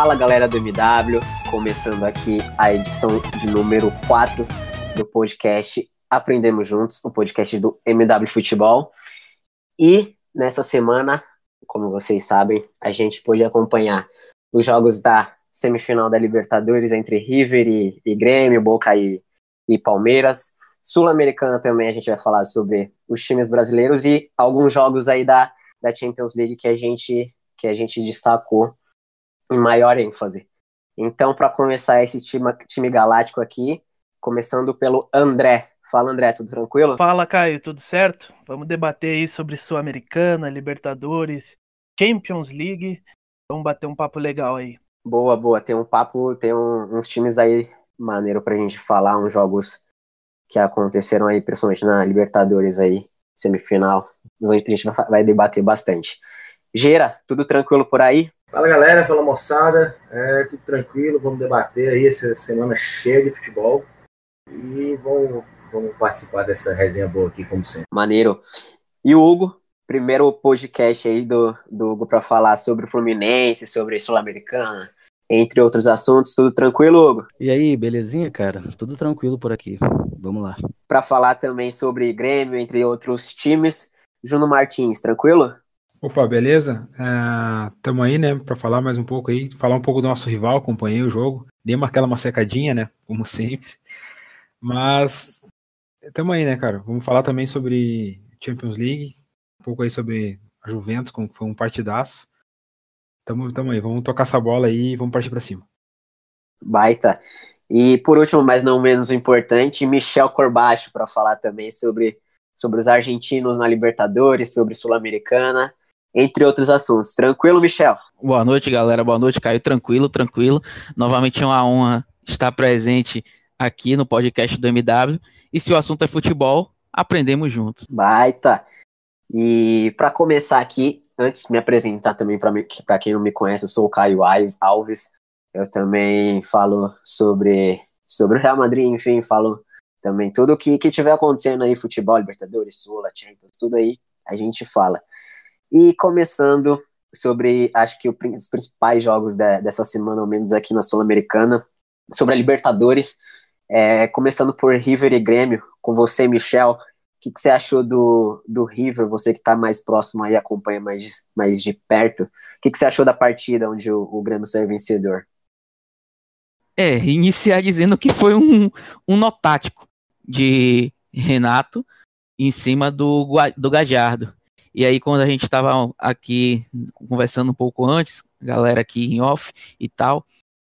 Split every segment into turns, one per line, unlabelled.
Fala galera do MW, começando aqui a edição de número 4 do podcast Aprendemos Juntos, o podcast do MW Futebol. E nessa semana, como vocês sabem, a gente pôde acompanhar os jogos da semifinal da Libertadores entre River e, e Grêmio, Boca e, e Palmeiras. Sul-Americana também a gente vai falar sobre os times brasileiros e alguns jogos aí da, da Champions League que a gente, que a gente destacou maior ênfase. Então, para começar esse time, time galáctico aqui, começando pelo André. Fala, André, tudo tranquilo?
Fala, Caio, tudo certo? Vamos debater aí sobre Sul-Americana, Libertadores, Champions League. Vamos bater um papo legal aí.
Boa, boa. Tem um papo, tem um, uns times aí maneiro pra gente falar, uns jogos que aconteceram aí, principalmente na Libertadores aí, semifinal. A gente vai debater bastante. Gera, tudo tranquilo por aí?
Fala galera, fala moçada, é, tudo tranquilo, vamos debater aí essa semana cheia de futebol e vamos, vamos participar dessa resenha boa aqui, como sempre.
Maneiro. E o Hugo, primeiro podcast aí do, do Hugo para falar sobre o Fluminense, sobre Sul-Americana, entre outros assuntos, tudo tranquilo, Hugo?
E aí, belezinha, cara? Tudo tranquilo por aqui, vamos lá.
Para falar também sobre Grêmio, entre outros times, Juno Martins, tranquilo?
Opa, beleza? Estamos é, aí, né, para falar mais um pouco aí, falar um pouco do nosso rival, acompanhei o jogo, dei uma, aquela secadinha, né, como sempre, mas estamos aí, né, cara, vamos falar também sobre Champions League, um pouco aí sobre a Juventus, como foi um partidaço, tamo aí, vamos tocar essa bola aí e vamos partir para cima.
Baita. E por último, mas não menos importante, Michel Corbacho para falar também sobre sobre os argentinos na Libertadores, sobre Sul-Americana entre outros assuntos. Tranquilo, Michel?
Boa noite, galera. Boa noite, Caio. Tranquilo, tranquilo. Novamente é uma honra estar presente aqui no podcast do MW. E se o assunto é futebol, aprendemos juntos.
Baita! E para começar aqui, antes de me apresentar também para quem não me conhece, eu sou o Caio Alves. Eu também falo sobre, sobre o Real Madrid, enfim, falo também tudo que, que tiver acontecendo aí, futebol, Libertadores, Sula, Champions, tudo aí a gente fala. E começando sobre, acho que os principais jogos de, dessa semana, ao menos aqui na Sul-Americana, sobre a Libertadores, é, começando por River e Grêmio, com você, Michel. O que, que você achou do, do River, você que está mais próximo aí, acompanha mais, mais de perto? O que, que você achou da partida onde o, o Grêmio saiu vencedor?
É, iniciar dizendo que foi um, um nó tático de Renato em cima do, do Gajardo. E aí, quando a gente estava aqui conversando um pouco antes, galera aqui em off e tal,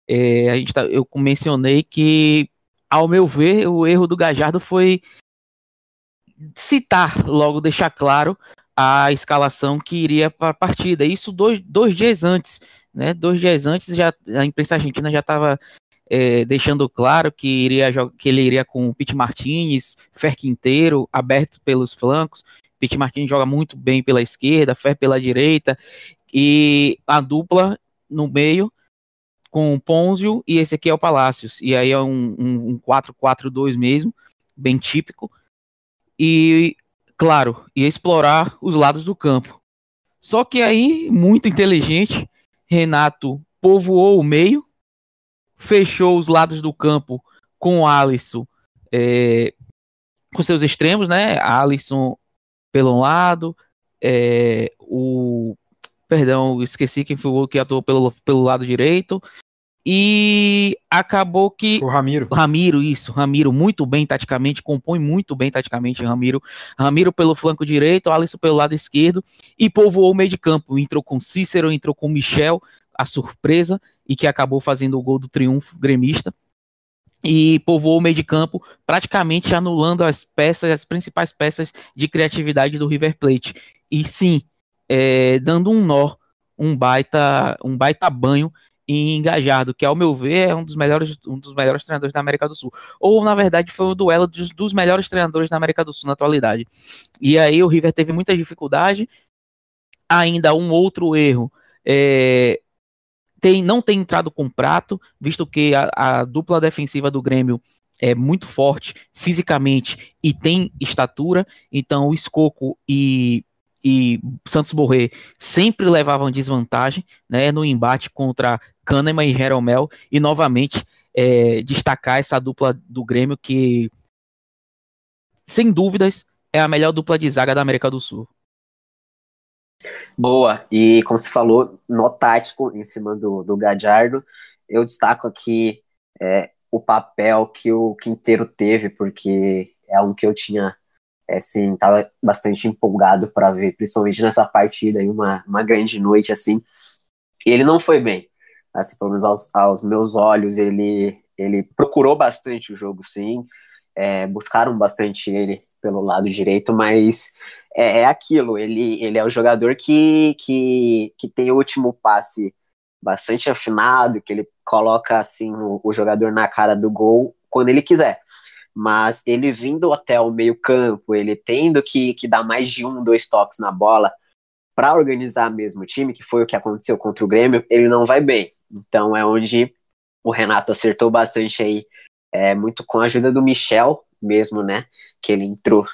é, a gente tá, eu mencionei que, ao meu ver, o erro do Gajardo foi citar, logo deixar claro a escalação que iria para a partida. Isso dois, dois dias antes, né? Dois dias antes já a imprensa argentina já estava é, deixando claro que iria que ele iria com Pete Martinez, Fer Quinteiro, aberto pelos flancos, Pete Martins joga muito bem pela esquerda, Fer pela direita, e a dupla no meio com o Ponzio e esse aqui é o Palácios. E aí é um 4-4-2 um, mesmo, bem típico. E, claro, ia explorar os lados do campo. Só que aí, muito inteligente, Renato povoou o meio, fechou os lados do campo com o Alisson, é, com seus extremos, né? Alisson pelo lado, é, o perdão, esqueci quem foi o que atuou pelo, pelo lado direito. E acabou que.
O Ramiro.
Ramiro, isso. Ramiro, muito bem taticamente, compõe muito bem taticamente Ramiro. Ramiro pelo flanco direito, Alisson pelo lado esquerdo. E povoou o meio de campo. Entrou com Cícero, entrou com Michel, a surpresa, e que acabou fazendo o gol do triunfo gremista e povoou o meio de campo, praticamente anulando as peças, as principais peças de criatividade do River Plate. E sim, é, dando um nó um baita, um baita banho em Gajardo, que ao meu ver é um dos melhores, um dos melhores treinadores da América do Sul. Ou na verdade foi o duelo dos, dos melhores treinadores da América do Sul na atualidade. E aí o River teve muita dificuldade. Ainda um outro erro é, tem, não tem entrado com prato, visto que a, a dupla defensiva do Grêmio é muito forte fisicamente e tem estatura, então o Escoco e, e Santos Borré sempre levavam desvantagem né, no embate contra Kahneman e Jeromel, e novamente é, destacar essa dupla do Grêmio que, sem dúvidas, é a melhor dupla de zaga da América do Sul.
Boa, e como se falou, no tático, em cima do, do Gadiardo, eu destaco aqui é, o papel que o Quinteiro teve, porque é um que eu tinha, é, assim, tava bastante empolgado para ver, principalmente nessa partida, aí, uma, uma grande noite, assim, e ele não foi bem, assim, pelo menos aos, aos meus olhos, ele, ele procurou bastante o jogo, sim, é, buscaram bastante ele pelo lado direito, mas é, é, aquilo, ele, ele é o jogador que, que, que tem o último passe bastante afinado, que ele coloca assim o, o jogador na cara do gol quando ele quiser. Mas ele vindo até o meio campo, ele tendo que, que dar mais de um, dois toques na bola para organizar mesmo o time, que foi o que aconteceu contra o Grêmio, ele não vai bem. Então é onde o Renato acertou bastante aí, é, muito com a ajuda do Michel mesmo, né? Que ele entrou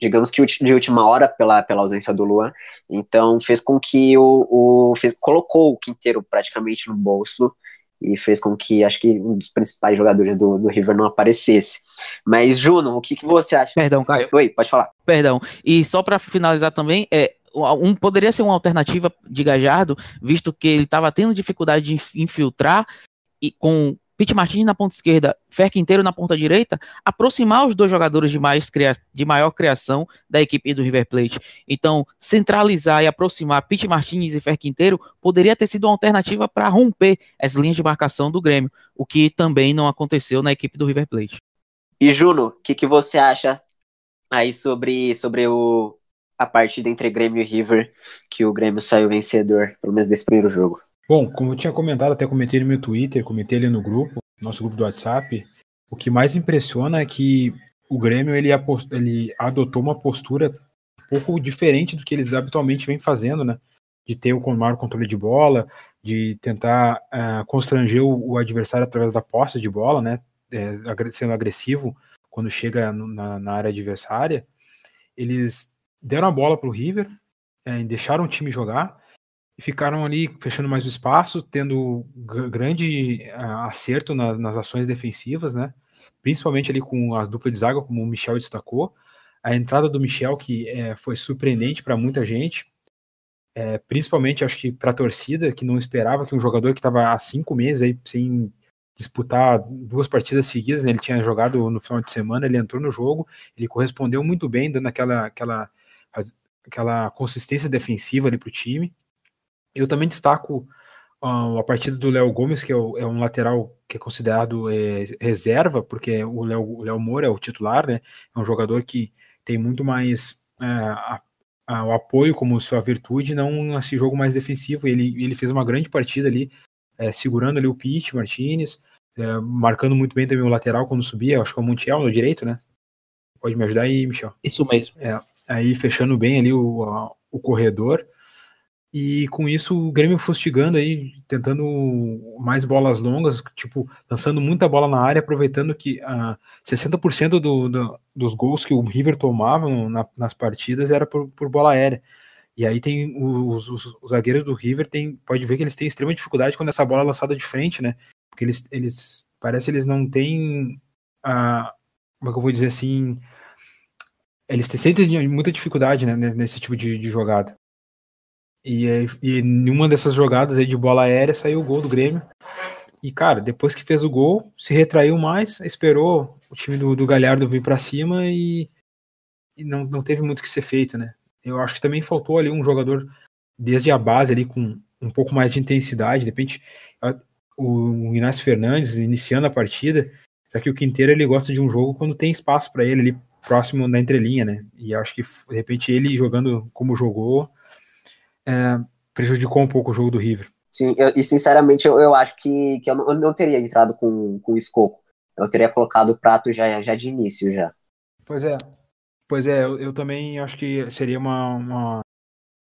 digamos que de última hora pela, pela ausência do Luan, então fez com que o, o fez, colocou o Quinteiro praticamente no bolso e fez com que acho que um dos principais jogadores do, do River não aparecesse. Mas Juno, o que, que você acha?
Perdão, Caio.
Oi, pode falar.
Perdão. E só para finalizar também, é um, poderia ser uma alternativa de Gajardo, visto que ele estava tendo dificuldade de infiltrar e com Pete Martins na ponta esquerda, Fer Quinteiro na ponta direita, aproximar os dois jogadores de, mais de maior criação da equipe do River Plate. Então, centralizar e aproximar Pete Martins e Fer Quinteiro poderia ter sido uma alternativa para romper as linhas de marcação do Grêmio, o que também não aconteceu na equipe do River Plate.
E Juno, o que, que você acha aí sobre, sobre o, a partida entre Grêmio e River, que o Grêmio saiu vencedor, pelo menos desse primeiro jogo?
Bom, como eu tinha comentado, até comentei no meu Twitter, comentei ali no grupo, nosso grupo do WhatsApp, o que mais impressiona é que o Grêmio ele, ele adotou uma postura um pouco diferente do que eles habitualmente vêm fazendo, né? De ter o maior controle de bola, de tentar uh, constranger o, o, adversário através da posse de bola, né? É, sendo agressivo quando chega na, na, área adversária. Eles deram a bola para o River, é, deixaram o time jogar e ficaram ali fechando mais o espaço, tendo grande acerto nas, nas, ações defensivas, né? Principalmente ali com as duplas de zaga, como o Michel destacou. A entrada do Michel, que é, foi surpreendente para muita gente, é, principalmente acho que para a torcida, que não esperava que um jogador que estava há cinco meses aí sem disputar duas partidas seguidas, né? ele tinha jogado no final de semana, ele entrou no jogo, ele correspondeu muito bem, dando aquela, aquela, aquela consistência defensiva ali para o time. Eu também destaco uh, a partida do Léo Gomes, que é, o, é, um lateral que é considerado é, reserva, porque o Léo, Moura é o titular, né? É um jogador que tem muito mais uh, a, a, o apoio como sua virtude, não esse jogo mais defensivo. Ele, ele fez uma grande partida ali, é, segurando ali o Pete Martinez, é, marcando muito bem também o lateral quando subia, acho que é o Montiel no direito, né? Pode me ajudar aí, Michel?
Isso mesmo.
É, aí fechando bem ali o, a, o corredor. E com isso o Grêmio fustigando aí, tentando mais bolas longas, tipo, lançando muita bola na área, aproveitando que ah, 60% do, do, dos gols que o River tomava na, nas partidas era por, por, bola aérea. E aí tem os, os, os, zagueiros do River, tem, pode ver que eles têm extrema dificuldade quando essa bola é lançada de frente, né? Porque eles, eles parece eles não têm a, como é que eu vou dizer assim, eles sentem muita dificuldade né, nesse tipo de, de jogada. E, em dessas jogadas aí de bola aérea saiu o gol do Grêmio. E, cara, depois que fez o gol, se retraiu mais, esperou o time do, do Galhardo vir para cima e, e, não, não teve muito que ser feito, né? Eu acho que também faltou ali um jogador desde a base ali com um pouco mais de intensidade, de repente o Inácio Fernandes iniciando a partida, já que o Quinteiro ele gosta de um jogo quando tem espaço para ele ali próximo da entrelinha, né? E acho que de repente ele jogando como jogou é, prejudicou um pouco o jogo do River.
Sim, eu, e sinceramente eu, eu acho que, que eu, não, eu não teria entrado com, com o Escoco. Eu teria colocado o prato já, já de início já.
Pois é. Pois é, eu, eu também acho que seria uma, uma,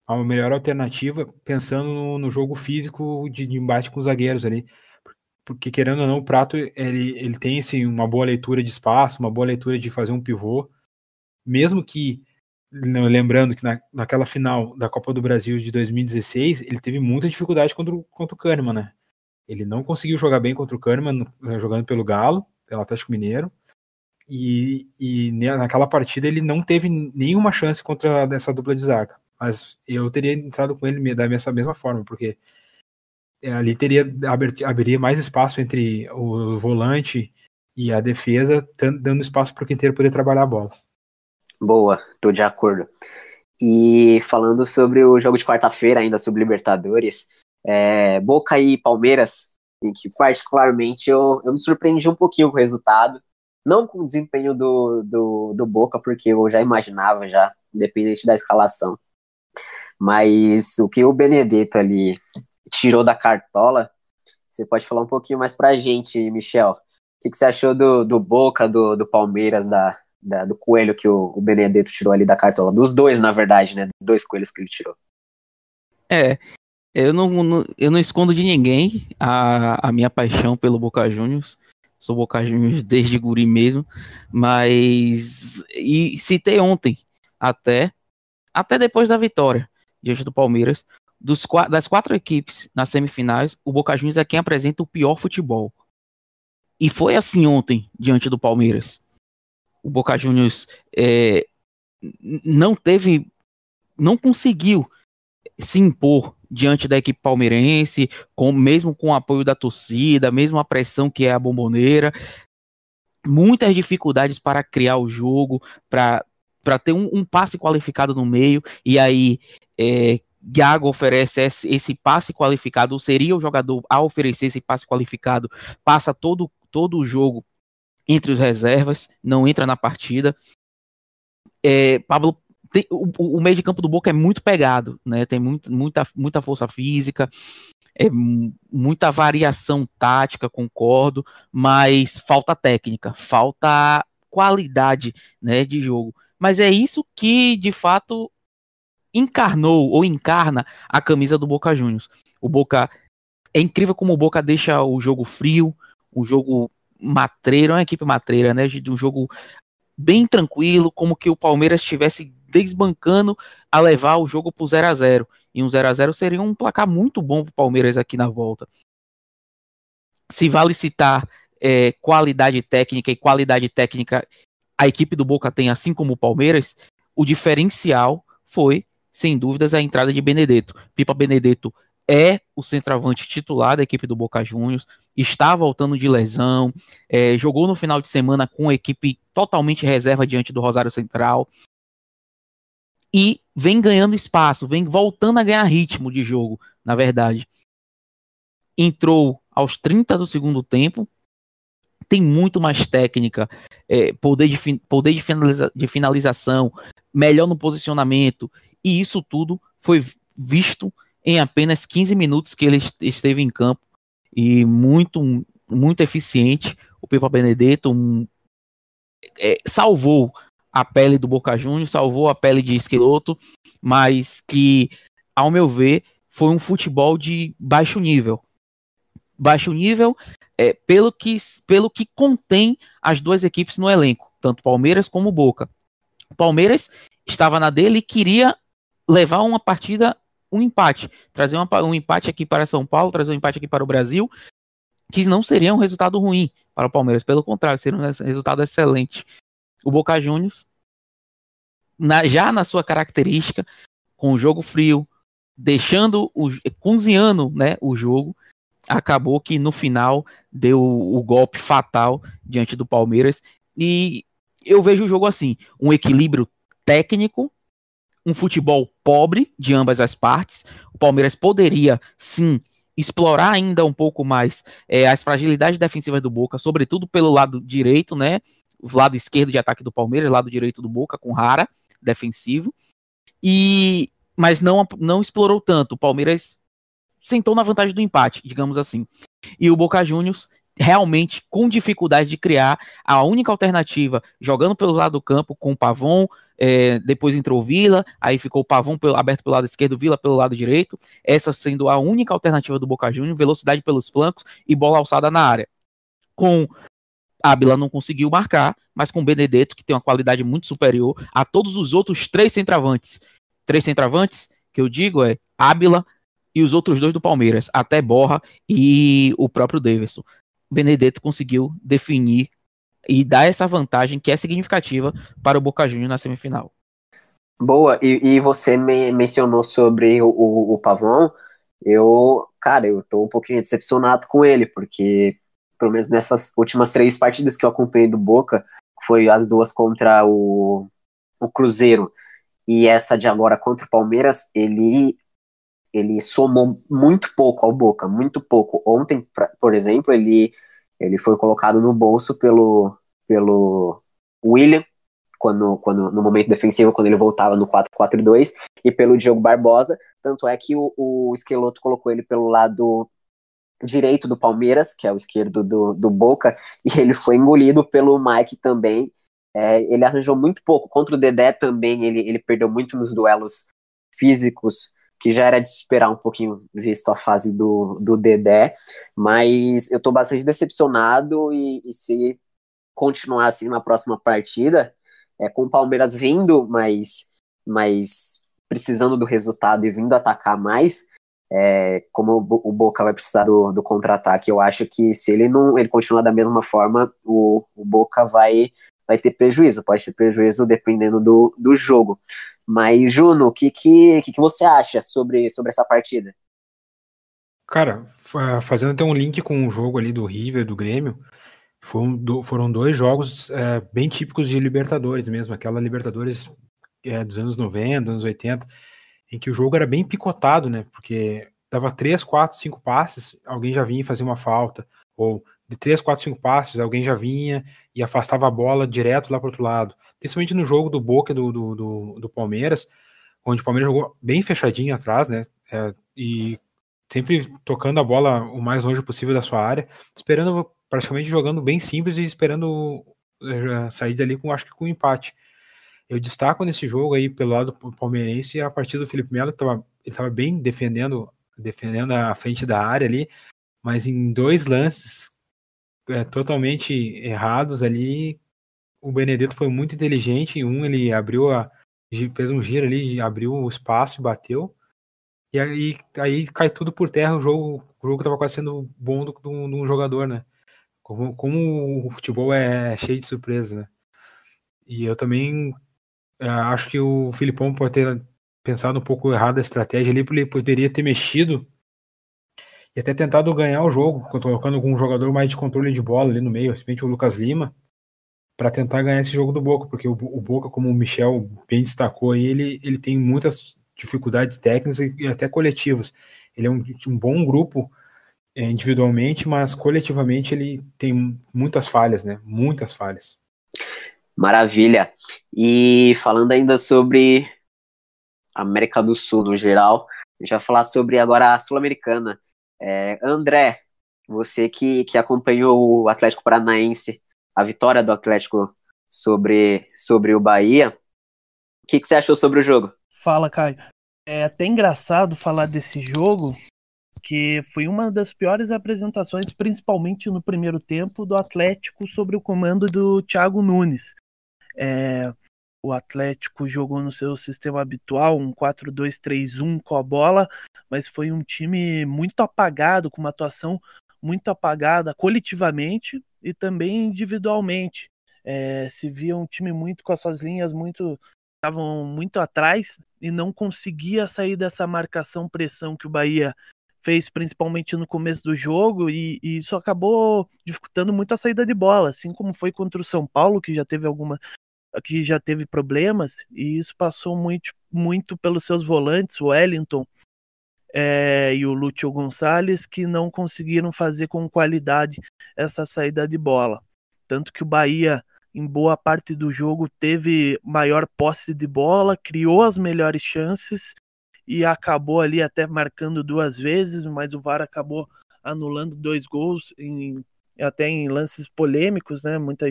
uma melhor alternativa pensando no, no jogo físico de, de embate com os zagueiros ali. Porque querendo ou não, o prato ele, ele tem assim, uma boa leitura de espaço, uma boa leitura de fazer um pivô. Mesmo que lembrando que na, naquela final da Copa do Brasil de 2016, ele teve muita dificuldade contra o, contra o Kahneman, né? Ele não conseguiu jogar bem contra o Kahneman eh, jogando pelo Galo, pelo Atlético Mineiro. E, e naquela partida ele não teve nenhuma chance contra essa dupla de zaga. Mas eu teria entrado com ele da mesma, forma, porque eh, ali teria abriria mais espaço entre o volante e a defesa, dando espaço para o quinteiro poder trabalhar a bola.
Boa, tô de acordo. E falando sobre o jogo de quarta-feira, ainda sobre Libertadores, é, Boca e Palmeiras, em que particularmente eu, eu me surpreendi um pouquinho com o resultado. Não com o desempenho do, do, do Boca, porque eu já imaginava, já, independente da escalação. Mas o que o Benedetto ali tirou da cartola, você pode falar um pouquinho mais pra gente, Michel. O que, que você achou do, do Boca, do, do Palmeiras, da, da, do coelho que o, o Benedetto tirou ali da cartola. Dos dois, na verdade, né? Dos dois coelhos que ele tirou.
É, eu não, não, eu não escondo de ninguém a, a minha paixão pelo Boca Juniors. Sou Boca Juniors desde guri mesmo, mas e citei ontem até até depois da vitória diante do Palmeiras, dos, das quatro equipes nas semifinais, o Boca Juniors é quem apresenta o pior futebol. E foi assim ontem diante do Palmeiras o Boca Juniors é, não teve, não conseguiu se impor diante da equipe palmeirense, com, mesmo com o apoio da torcida, mesmo a pressão que é a bomboneira, muitas dificuldades para criar o jogo, para ter um, um, passe qualificado no meio, e aí é, Gago oferece esse, esse, passe qualificado, seria o jogador a oferecer esse passe qualificado, passa todo, todo o jogo entre os reservas, não entra na partida. É, Pablo tem, o, o, meio de campo do Boca é muito pegado, né? Tem muito, muita, muita força física, é muita variação tática, concordo, mas falta técnica, falta qualidade, né, de jogo. Mas é isso que de fato encarnou ou encarna a camisa do Boca Juniors. O Boca é incrível como o Boca deixa o jogo frio, o jogo matreiro, é uma equipe matreira, né? De um jogo bem tranquilo, como que o Palmeiras estivesse desbancando a levar o jogo pro 0 a 0 E um 0 a 0 seria um placar muito bom pro Palmeiras aqui na volta. Se vale citar é, qualidade técnica e qualidade técnica a equipe do Boca tem, assim como o Palmeiras, o diferencial foi, sem dúvidas, a entrada de Benedetto. Pipa Benedetto é o centroavante titular da equipe do Boca Juniors, está voltando de lesão, é, jogou no final de semana com a equipe totalmente reserva diante do Rosário Central e vem ganhando espaço, vem voltando a ganhar ritmo de jogo, na verdade. Entrou aos 30 do segundo tempo, tem muito mais técnica, é, poder, de, poder de, finaliza, de finalização, melhor no posicionamento, e isso tudo foi visto em apenas 15 minutos que ele esteve em campo e muito muito eficiente. O Pepa Benedetto um, é, salvou a pele do Boca Juniors, salvou a pele de Esqueloto, mas que, ao meu ver, foi um futebol de baixo nível. Baixo nível é, pelo, que, pelo que contém as duas equipes no elenco, tanto Palmeiras como Boca. Palmeiras estava na dele e queria levar uma partida um empate, trazer uma, um empate aqui para São Paulo, trazer um empate aqui para o Brasil, que não seria um resultado ruim para o Palmeiras, pelo contrário, seria um resultado excelente. O Boca Juniors, na, já na sua característica, com o jogo frio, deixando o cozinhando, né, o jogo, acabou que no final deu o golpe fatal diante do Palmeiras. E eu vejo o jogo assim, um equilíbrio técnico um futebol pobre de ambas as partes. O Palmeiras poderia, sim, explorar ainda um pouco mais é, as fragilidades defensivas do Boca, sobretudo pelo lado direito, né? O lado esquerdo de ataque do Palmeiras, lado direito do Boca, com Rara, defensivo. E mas não, não explorou tanto. O Palmeiras sentou na vantagem do empate, digamos assim. E o Boca Juniors realmente com dificuldade de criar a única alternativa, jogando pelo lado do campo com o Pavon, é, depois entrou Vila, aí ficou o Pavon pelo, aberto pelo lado esquerdo, Vila pelo lado direito, essa sendo a única alternativa do Boca Juniors, velocidade pelos flancos e bola alçada na área. Com Ábila não conseguiu marcar, mas com Benedetto, que tem uma qualidade muito superior a todos os outros três centravantes. Três centravantes, que eu digo é Ábila e os outros dois do Palmeiras, até Borra e o próprio Davidson. Benedetto conseguiu definir e dar essa vantagem que é significativa para o Boca Juniors na semifinal.
Boa, e, e você me mencionou sobre o, o, o, Pavão. Eu, cara, eu tô um pouquinho decepcionado com ele, porque pelo menos nessas últimas três partidas que eu acompanhei do Boca, foi as duas contra o, o Cruzeiro e essa de agora contra o Palmeiras, ele ele somou muito pouco ao Boca, muito pouco. Ontem, pra, por exemplo, ele, ele foi colocado no bolso pelo, pelo William, quando, quando, no momento defensivo, quando ele voltava no 4-4-2, e pelo Diogo Barbosa. Tanto é que o, o Esqueloto colocou ele pelo lado direito do Palmeiras, que é o esquerdo do, do Boca, e ele foi engolido pelo Mike também. É, ele arranjou muito pouco. Contra o Dedé também, ele, ele perdeu muito nos duelos físicos que já era de esperar um pouquinho, visto a fase do, do Dedé, mas eu tô bastante decepcionado e, e se continuar assim na próxima partida, é, com o Palmeiras vindo, mas, mas precisando do resultado e vindo atacar mais, é, como o, Boca vai precisar do, do contra-ataque, eu acho que se ele não ele continuar da mesma forma, o, o Boca vai, vai ter prejuízo, pode ter prejuízo dependendo do, do jogo. Mas, Juno, o que, que, que, que você acha sobre, sobre essa partida?
Cara, fazendo até um link com o jogo ali do River, do Grêmio, foram, foram dois jogos é, bem típicos de Libertadores mesmo, aquela Libertadores é, dos anos 90, anos 80, em que o jogo era bem picotado, né? Porque dava três, quatro, cinco passes, alguém já vinha fazer uma falta, ou de três, quatro, cinco passes, alguém já vinha e afastava a bola direto lá para outro lado principalmente no jogo do Boca do, do, do, do, Palmeiras, onde o Palmeiras jogou bem fechadinho atrás, né? É, e sempre tocando a bola o mais longe possível da sua área, esperando praticamente jogando bem simples e esperando é, sair dali com acho que com um empate. Eu destaco nesse jogo aí pelo lado palmeirense a partida do Felipe Melo, que ele estava bem defendendo, defendendo a frente da área ali, mas em dois lances é, totalmente errados ali, o Benedetto foi muito inteligente. Um, ele abriu a. fez um giro ali, abriu o espaço e bateu. E aí, aí cai tudo por terra. O jogo, o jogo tava quase sendo bom do, do jogador, né? Como, como o futebol é cheio de surpresas, né? E eu também é, acho que o Filipão pode ter pensado um pouco errado a estratégia ali, porque ele poderia ter mexido e até tentado ganhar o jogo, colocando algum jogador mais de controle de bola ali no meio, principalmente o Lucas Lima para tentar ganhar esse jogo do Boca, porque o, o, Boca, como o Michel bem destacou aí, ele, ele tem muitas dificuldades técnicas e, e até coletivas. Ele é um, um bom grupo é, individualmente, mas coletivamente ele tem muitas falhas, né? Muitas falhas.
Maravilha. E falando ainda sobre América do Sul no geral, a gente vai falar sobre agora a Sul-Americana. É, André, você que, que acompanhou o Atlético Paranaense a vitória do Atlético sobre, sobre o Bahia. O que, que você achou sobre o jogo?
Fala, Caio. É até engraçado falar desse jogo, que foi uma das piores apresentações, principalmente no primeiro tempo, do Atlético sobre o comando do Thiago Nunes. É, o Atlético jogou no seu sistema habitual, um 4-2-3-1 com a bola, mas foi um time muito apagado, com uma atuação muito apagada coletivamente e também individualmente. É, se via um time muito com as suas linhas muito estavam muito atrás e não conseguia sair dessa marcação pressão que o Bahia fez principalmente no começo do jogo e, e, isso acabou dificultando muito a saída de bola, assim como foi contra o São Paulo que já teve alguma que já teve problemas e isso passou muito muito pelos seus volantes, o Wellington é, e o Lúcio Gonçalves, que não conseguiram fazer com qualidade essa saída de bola. Tanto que o Bahia, em boa parte do jogo, teve maior posse de bola, criou as melhores chances e acabou ali até marcando duas vezes, mas o VAR acabou anulando dois gols em, até em lances polêmicos, né? Muita,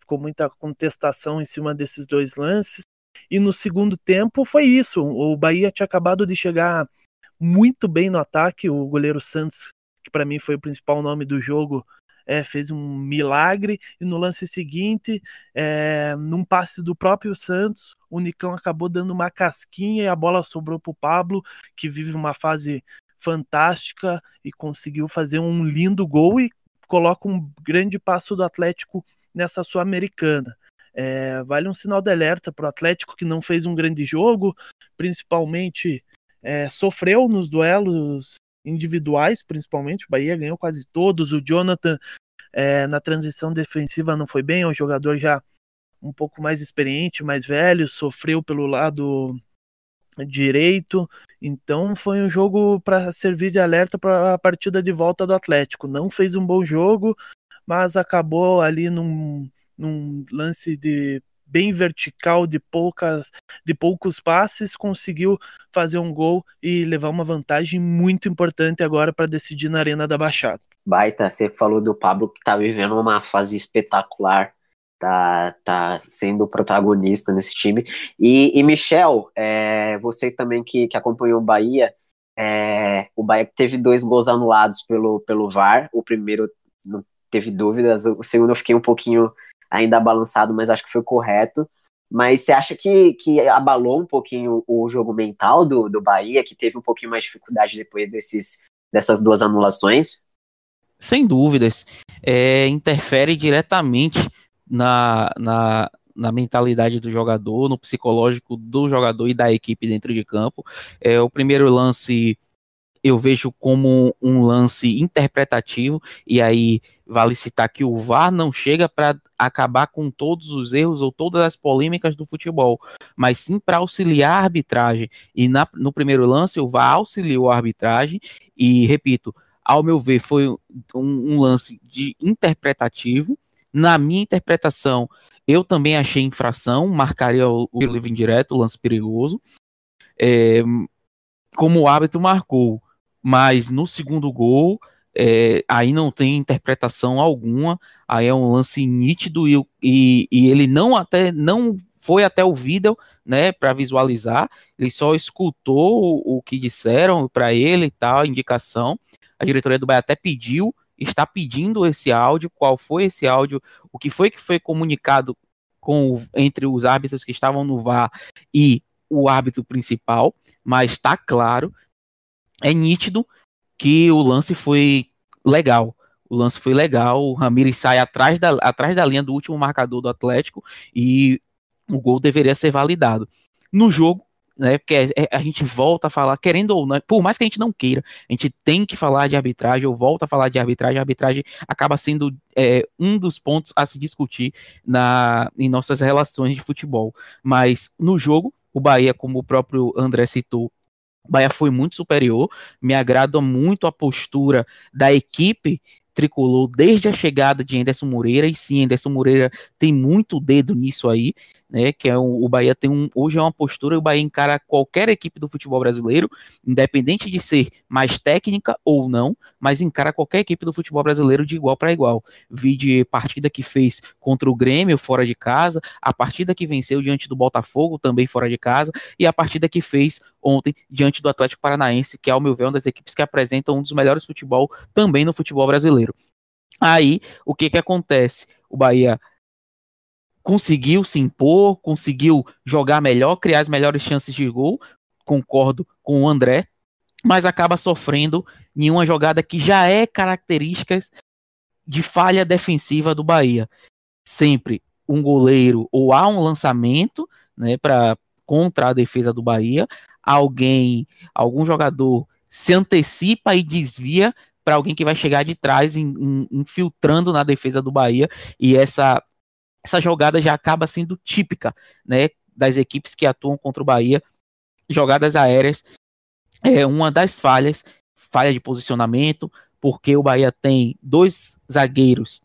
ficou muita contestação em cima desses dois lances. E no segundo tempo foi isso. O Bahia tinha acabado de chegar muito bem no ataque. O goleiro Santos, que para mim foi o principal nome do jogo, é, fez um milagre. E no lance seguinte, é, num passe do próprio Santos, o Nicão acabou dando uma casquinha e a bola sobrou para o Pablo, que vive uma fase fantástica e conseguiu fazer um lindo gol e coloca um grande passo do Atlético nessa Sul-Americana. É, vale um sinal de alerta para o Atlético que não fez um grande jogo, principalmente é, sofreu nos duelos individuais, principalmente. O Bahia ganhou quase todos. O Jonathan é, na transição defensiva não foi bem, é um jogador já um pouco mais experiente, mais velho, sofreu pelo lado direito. Então foi um jogo para servir de alerta para a partida de volta do Atlético. Não fez um bom jogo, mas acabou ali num, num lance de bem vertical de poucas de poucos passes conseguiu fazer um gol e levar uma vantagem muito importante agora para decidir na arena da Baixada.
Baita, você falou do Pablo que está vivendo uma fase espetacular tá, tá sendo protagonista nesse time. E, e Michel, é, você também que, que acompanhou o Bahia, é, o Bahia teve dois gols anulados pelo, pelo VAR. O primeiro não teve dúvidas, o segundo eu fiquei um pouquinho ainda balançado, mas acho que foi correto. Mas você acha que, que abalou um pouquinho o jogo mental do, do Bahia, que teve um pouquinho mais de dificuldade depois desses, dessas duas anulações?
Sem dúvidas. É, interfere diretamente na, na, na mentalidade do jogador, no psicológico do jogador e da equipe dentro de campo. É, o primeiro lance eu vejo como um lance interpretativo, e aí vale citar que o VAR não chega para acabar com todos os erros ou todas as polêmicas do futebol, mas sim para auxiliar a arbitragem. E na, no primeiro lance, o VAR auxiliou a arbitragem, e repito, ao meu ver, foi um, um lance de interpretativo, na minha interpretação, eu também achei infração, marcaria o, livre indireto, o lance perigoso. É, como o árbitro marcou, mas no segundo gol, é, aí não tem interpretação alguma, aí é um lance nítido e, e, e ele não até não foi até o vídeo, né, para visualizar, ele só escutou o, o que disseram para ele e tal, a indicação. A diretoria do Bahia até pediu está pedindo esse áudio, qual foi esse áudio, o que foi que foi comunicado com entre os árbitros que estavam no VAR e o árbitro principal, mas está claro, é nítido que o lance foi legal. O lance foi legal, o Ramires sai atrás da, atrás da linha do último marcador do Atlético e o gol deveria ser validado. No jogo, né? Porque é, a gente volta a falar, querendo ou não, por mais que a gente não queira, a gente tem que falar de arbitragem, eu volto a falar de arbitragem, a arbitragem acaba sendo é, um dos pontos a se discutir na, em nossas relações de futebol. Mas no jogo, o Bahia, como o próprio André citou, Bahia foi muito superior, me agrada muito a postura da equipe tricolor desde a chegada de Anderson Moreira, e sim, Anderson Moreira tem muito dedo nisso aí, né? Que é o, o Bahia tem um. Hoje é uma postura, o Bahia encara qualquer equipe do futebol brasileiro, independente de ser mais técnica ou não, mas encara qualquer equipe do futebol brasileiro de igual para igual. Vi de partida que fez contra o Grêmio fora de casa, a partida que venceu diante do Botafogo também fora de casa, e a partida que fez ontem diante do Atlético Paranaense, que, ao meu ver, é uma das equipes que apresentam um dos melhores futebol também no futebol brasileiro. Aí, o que que acontece? O Bahia conseguiu se impor, conseguiu jogar melhor, criar as melhores chances de gol, concordo com o André, mas acaba sofrendo em uma jogada que já é característica de falha defensiva do Bahia. Sempre um goleiro ou há um lançamento, né, para contra a defesa do Bahia, alguém, algum jogador se antecipa e desvia para alguém que vai chegar de trás, in, in, infiltrando na defesa do Bahia, e essa essa jogada já acaba sendo típica, né, das equipes que atuam contra o Bahia. Jogadas aéreas é uma das falhas, falha de posicionamento, porque o Bahia tem dois zagueiros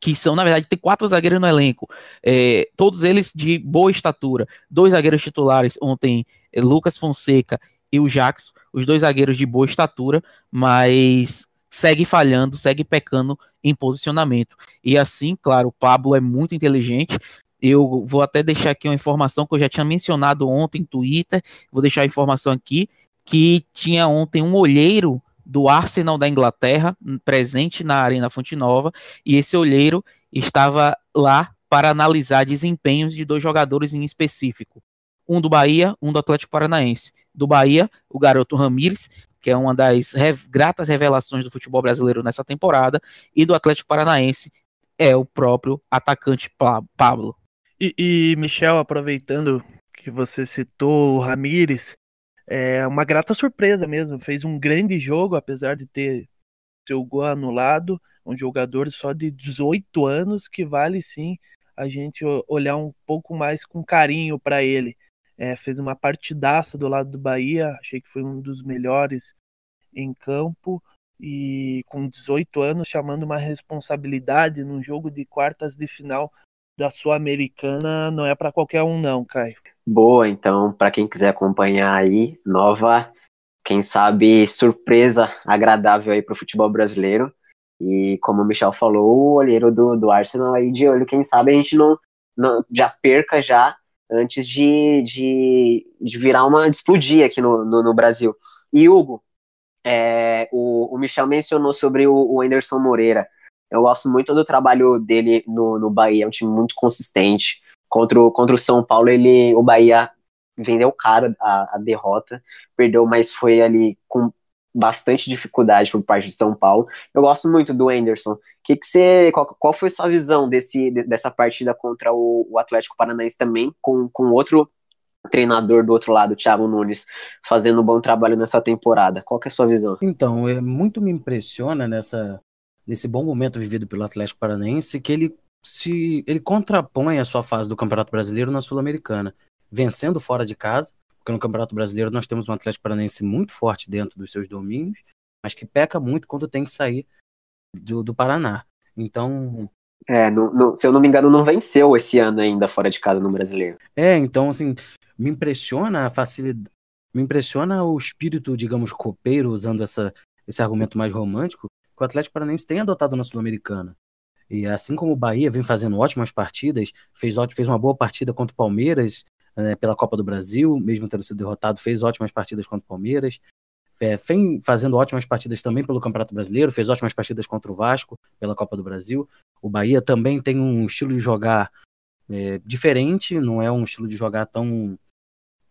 que são, na verdade, tem quatro zagueiros no elenco, é, todos eles de boa estatura, dois zagueiros titulares ontem, é, Lucas Fonseca e o Jackson, os dois zagueiros de boa estatura, mas segue falhando, segue pecando em posicionamento. E assim, claro, o Pablo é muito inteligente. Eu vou até deixar aqui uma informação que eu já tinha mencionado ontem no Twitter, vou deixar a informação aqui, que tinha ontem um olheiro do Arsenal da Inglaterra presente na Arena Fonte Nova, e esse olheiro estava lá para analisar desempenhos de dois jogadores em específico. Um do Bahia, um do Atlético Paranaense. Do Bahia, o garoto Ramires, que é uma das gratas revelações do futebol brasileiro nessa temporada, e do Atlético Paranaense é o próprio atacante Pablo.
E, e Michel, aproveitando que você citou o Ramires, é uma grata surpresa mesmo. Fez um grande jogo, apesar de ter seu gol anulado. Um jogador só de 18 anos que vale sim a gente olhar um pouco mais com carinho para ele. É, fez uma partidaça do lado do Bahia, achei que foi um dos melhores em campo e com 18 anos chamando uma responsabilidade num jogo de quartas de final da Sul-Americana não é para qualquer um não, Caio.
Boa, então, para quem quiser acompanhar aí, nova, quem sabe surpresa agradável aí para o futebol brasileiro. E como o Michel falou, o olheiro do, do Arsenal aí de olho, quem sabe a gente não, não já perca já antes de, de, de virar uma de explodir aqui no, no, no Brasil. E Hugo, é, o, o Michel mencionou sobre o, o Anderson Moreira. Eu gosto muito do trabalho dele no, no Bahia, é um time muito consistente. Contra o, contra o São Paulo, ele, o Bahia vendeu caro a, a derrota, perdeu, mas foi ali com bastante dificuldade por parte do São Paulo. Eu gosto muito do Anderson. Que que você, qual, qual foi sua visão desse, dessa partida contra o, o Atlético Paranaense também, com, com outro treinador do outro lado, Thiago Nunes, fazendo um bom trabalho nessa temporada? Qual que é a sua visão?
Então, é, muito me impressiona nessa, nesse bom momento vivido pelo Atlético Paranaense que ele se ele contrapõe a sua fase do Campeonato Brasileiro na Sul-Americana, vencendo fora de casa porque no Campeonato Brasileiro nós temos um Atlético Paranaense muito forte dentro dos seus domínios, mas que peca muito quando tem que sair do, do Paraná. Então.
É, no, no, se eu não me engano, não venceu esse ano ainda fora de casa no brasileiro.
É, então, assim, me impressiona a facilidade. Me impressiona o espírito, digamos, copeiro, usando essa, esse argumento mais romântico, que o Atlético Paranaense tem adotado na Sul-Americana. E assim como o Bahia vem fazendo ótimas partidas, fez, fez uma boa partida contra o Palmeiras né, pela Copa do Brasil, mesmo tendo sido derrotado, fez ótimas partidas contra o Palmeiras, é, vem fazendo ótimas partidas também pelo Campeonato Brasileiro, fez ótimas partidas contra o Vasco pela Copa do Brasil. O Bahia também tem um estilo de jogar é, diferente, não é um estilo de jogar tão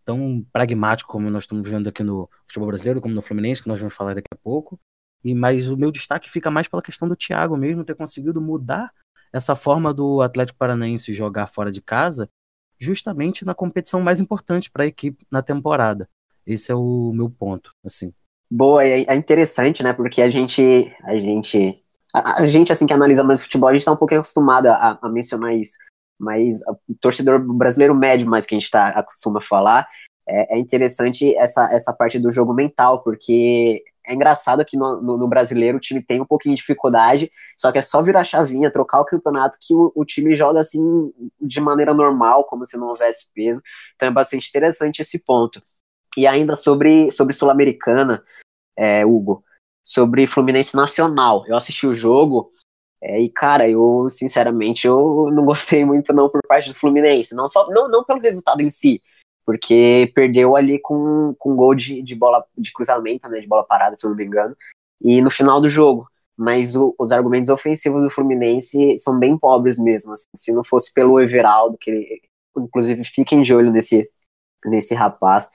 tão pragmático como nós estamos vendo aqui no futebol brasileiro, como no Fluminense, que nós vamos falar daqui a pouco. E mas o meu destaque fica mais pela questão do Thiago mesmo ter conseguido mudar essa forma do Atlético Paranaense jogar fora de casa justamente na competição mais importante para a equipe na temporada. Esse é o meu ponto, assim.
Boa, é interessante, né? Porque a gente, a gente, a, a gente assim que analisa mais futebol, a gente está um pouco acostumado a, a, mencionar isso. Mas o torcedor brasileiro médio, mais que a gente tá acostuma a falar, é, é interessante essa, essa parte do jogo mental, porque é engraçado que no, no, no, brasileiro o time tem um pouquinho de dificuldade, só que é só virar a chavinha, trocar o campeonato que o, o, time joga assim de maneira normal, como se não houvesse peso. Então é bastante interessante esse ponto. E ainda sobre, sobre Sul-Americana, é, Hugo, sobre Fluminense Nacional. Eu assisti o jogo é, e, cara, eu sinceramente eu não gostei muito não por parte do Fluminense. Não, só, não, não pelo resultado em si, porque perdeu ali com, com gol de, de bola de cruzamento, né, de bola parada, se eu não me engano, e no final do jogo. Mas o, os argumentos ofensivos do Fluminense são bem pobres mesmo. Assim. Se não fosse pelo Everaldo, que ele, inclusive fiquem de olho nesse, nesse rapaz,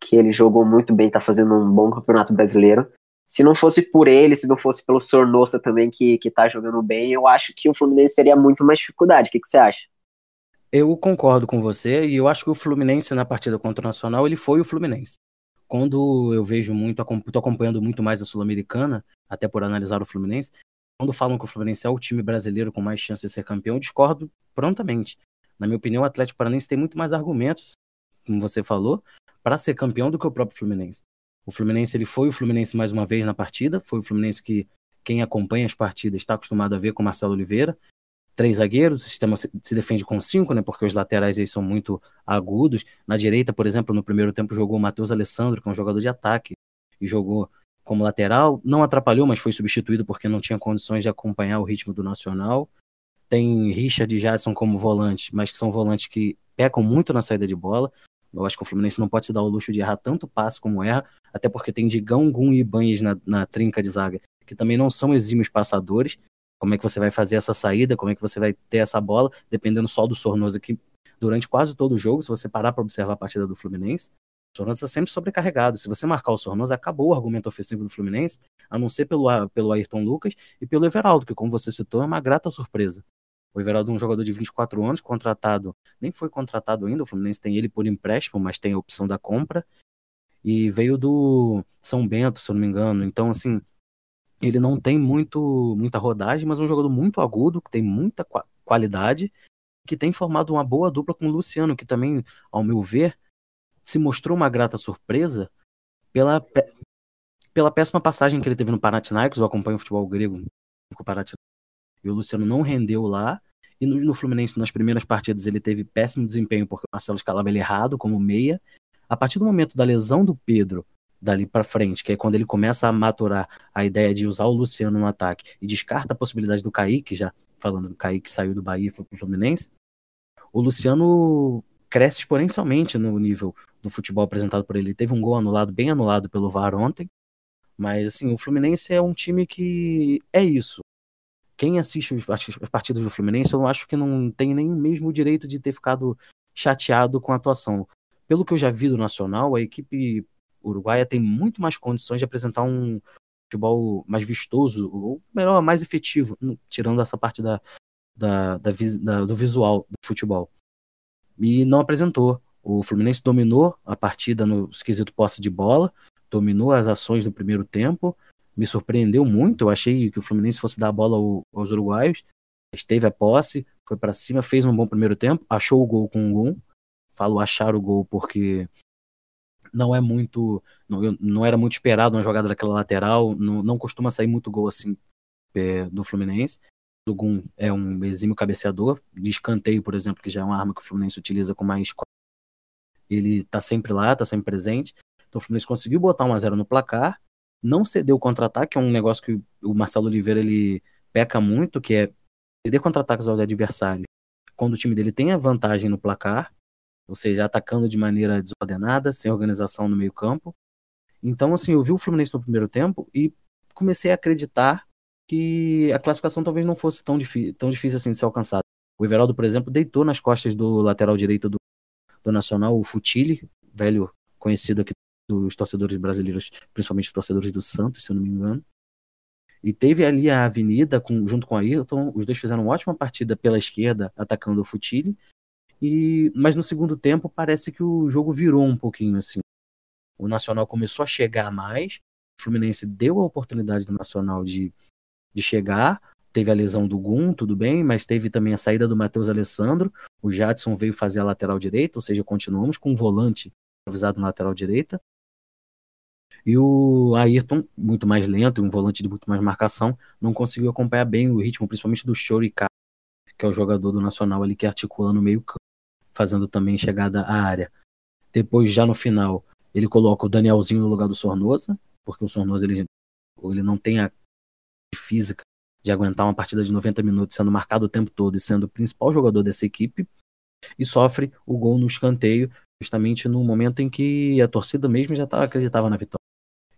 que ele jogou muito bem, tá fazendo um bom campeonato brasileiro. Se não fosse por ele, se não fosse pelo Sornosa também, que, que tá jogando bem, eu acho que o Fluminense teria muito mais dificuldade. O que, que você acha?
Eu concordo com você e eu acho que o Fluminense na partida contra o Nacional ele foi o Fluminense. Quando eu vejo muito, estou acompanhando muito mais a Sul-Americana, até por analisar o Fluminense, quando falam que o Fluminense é o time brasileiro com mais chance de ser campeão, eu discordo prontamente. Na minha opinião, o Atlético Paranaense tem muito mais argumentos, como você falou, para ser campeão do que o próprio Fluminense. O Fluminense ele foi o Fluminense mais uma vez na partida, foi o Fluminense que quem acompanha as partidas está acostumado a ver com Marcelo Oliveira, três zagueiros, o sistema se defende com cinco, né? Porque os laterais aí são muito agudos. Na direita, por exemplo, no primeiro tempo jogou o Matheus Alessandro, que é um jogador de ataque, e jogou como lateral. Não atrapalhou, mas foi substituído porque não tinha condições de acompanhar o ritmo do Nacional. Tem Richard e Jadson como volantes, mas que são volantes que pecam muito na saída de bola. Eu acho que o Fluminense não pode se dar o luxo de errar tanto passe como erra, até porque tem Digão, Gum e Banhas na, na trinca de zaga, que também não são exímios passadores. Como é que você vai fazer essa saída? Como é que você vai ter essa bola? Dependendo só do Sornoso aqui durante quase todo o jogo, se você parar para observar a partida do Fluminense, o Sornoso está sempre sobrecarregado. Se você marcar o Sornoso, acabou o argumento ofensivo do Fluminense, a não ser pelo, pelo Ayrton Lucas e pelo Everaldo, que, como você citou, é uma grata surpresa. O Everaldo é um jogador de 24 anos, contratado, nem foi contratado ainda, o Fluminense tem ele por empréstimo, mas tem a opção da compra. E veio do São Bento, se eu não me engano. Então, assim, ele não tem muito, muita rodagem, mas é um jogador muito agudo, que tem muita qualidade, que tem formado uma boa dupla com o Luciano, que também, ao meu ver, se mostrou uma grata surpresa pela, pela péssima passagem que ele teve no Panathinaikos, eu acompanho o futebol grego, o Panathinaikos e o Luciano não rendeu lá. E no, no, Fluminense, nas primeiras partidas, ele teve péssimo desempenho porque o Marcelo escalava ele errado, como meia. A partir do momento da lesão do Pedro, dali para frente, que é quando ele começa a maturar a ideia de usar o Luciano no ataque e descarta a possibilidade do Kaique, já falando do Kaique que saiu do Bahia e foi pro Fluminense, o Luciano cresce exponencialmente no nível do futebol apresentado por ele. ele teve um gol anulado, bem anulado pelo VAR ontem, mas assim, o Fluminense é um time que é isso quem assiste os partidos do Fluminense, eu acho que não tem nem mesmo o direito de ter ficado chateado com a atuação. Pelo que eu já vi do Nacional, a equipe uruguaia tem muito mais condições de apresentar um futebol mais vistoso, ou melhor, mais efetivo, tirando essa parte da, da, da, da do visual do futebol. E não apresentou. O Fluminense dominou a partida no esquisito posse de bola, dominou as ações no primeiro tempo, me surpreendeu muito. Eu achei que o Fluminense fosse dar a bola aos uruguaios. Esteve a posse, foi para cima, fez um bom primeiro tempo, achou o gol com o gol. Falo achar o gol porque não é muito. Não, não era muito esperado uma jogada daquela lateral. Não, não costuma sair muito gol assim é, do Fluminense. O Gum é um exímio cabeceador. De escanteio, por exemplo, que já é uma arma que o Fluminense utiliza com mais. Ele tá sempre lá, tá sempre presente. Então o Fluminense conseguiu botar 1 a 0 no placar não ceder o contra-ataque, é um negócio que o Marcelo Oliveira ele peca muito, que é ceder contra-ataques ao adversário quando o time dele tem a vantagem no placar, ou seja, atacando de maneira desordenada, sem organização no meio-campo. Então, assim, eu vi o Fluminense no primeiro tempo e comecei a acreditar que a classificação talvez não fosse tão, tão difícil assim de ser alcançada. O Everaldo, por exemplo, deitou nas costas do lateral direito do, do Nacional, o Futile, velho conhecido aqui dos torcedores brasileiros, principalmente os torcedores do Santos, se eu não me engano. E teve ali a Avenida com, junto com a Ayrton, os dois fizeram uma ótima partida pela esquerda, atacando o Futile. E, mas no segundo tempo parece que o jogo virou um pouquinho assim. O Nacional começou a chegar mais, o Fluminense deu a oportunidade do Nacional de, de chegar, teve a lesão do Gum, tudo bem, mas teve também a saída do Matheus Alessandro, o Jadson veio fazer a lateral direita, ou seja, continuamos com um volante avisado na lateral direita, e o Ayrton, muito mais lento, um volante de muito mais marcação, não conseguiu acompanhar bem o ritmo, principalmente do Chorica, que é o jogador do Nacional ali que articula no meio campo, fazendo também chegada à área. Depois, já no final, ele coloca o Danielzinho no lugar do Sornosa, porque o Sornosa ele, ele não tem a física de aguentar uma partida de 90 minutos sendo marcado o tempo todo e sendo o principal jogador dessa equipe, e sofre o gol no escanteio, justamente no momento em que a torcida mesmo já tá, acreditava na vitória.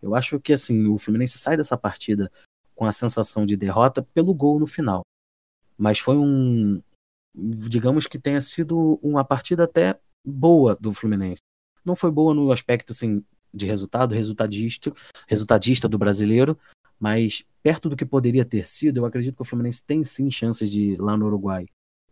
Eu acho que assim, o Fluminense sai dessa partida com a sensação de derrota pelo gol no final. Mas foi um. Digamos que tenha sido uma partida até boa do Fluminense. Não foi boa no aspecto assim, de resultado, resultadista, resultadista do brasileiro, mas perto do que poderia ter sido, eu acredito que o Fluminense tem sim chances de lá no Uruguai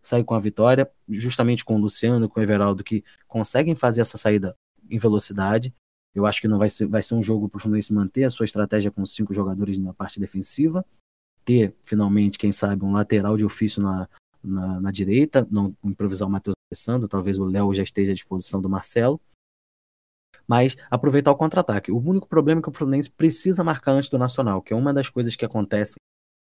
sair com a vitória, justamente com o Luciano, com o Everaldo, que conseguem fazer essa saída em velocidade. Eu acho que não vai ser, vai ser um jogo para o Fluminense manter a sua estratégia com cinco jogadores na parte defensiva, ter finalmente, quem sabe, um lateral de ofício na, na, na direita, não improvisar o Matheus Alessandro, talvez o Léo já esteja à disposição do Marcelo, mas aproveitar o contra-ataque. O único problema é que o Fluminense precisa marcar antes do Nacional, que é uma das coisas que acontecem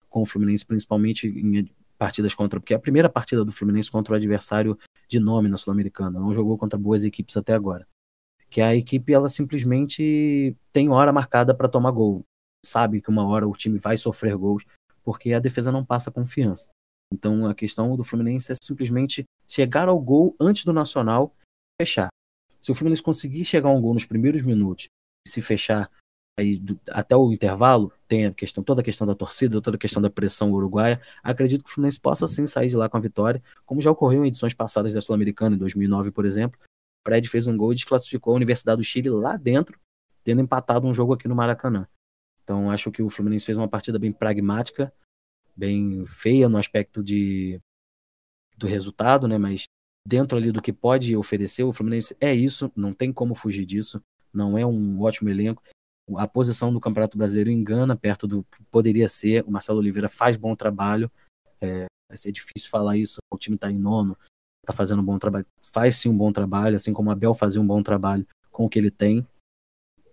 com o Fluminense, principalmente em partidas contra. Porque é a primeira partida do Fluminense contra o adversário de nome na Sul-Americana. Não jogou contra boas equipes até agora. Que a equipe, ela simplesmente tem hora marcada para tomar gol. Sabe que uma hora o time vai sofrer gols, porque a defesa não passa confiança. Então a questão do Fluminense é simplesmente chegar ao gol antes do Nacional fechar. Se o Fluminense conseguir chegar a um gol nos primeiros minutos e se fechar aí do, até o intervalo, tem a questão, toda a questão da torcida, toda a questão da pressão uruguaia, acredito que o Fluminense possa sim sair de lá com a vitória, como já ocorreu em edições passadas da Sul-Americana, em 2009, por exemplo. O Fred fez um gol e desclassificou a Universidade do Chile lá dentro, tendo empatado um jogo aqui no Maracanã. Então acho que o Fluminense fez uma partida bem pragmática, bem feia no aspecto de do resultado, né? Mas dentro ali do que pode oferecer, o Fluminense é isso, não tem como fugir disso. Não é um ótimo elenco. A posição do Campeonato Brasileiro engana perto do que poderia ser. O Marcelo Oliveira faz bom trabalho. É, vai ser difícil falar isso. O time está em nono, está fazendo um bom trabalho. Faz sim um bom trabalho, assim como o Abel fazia um bom trabalho com o que ele tem.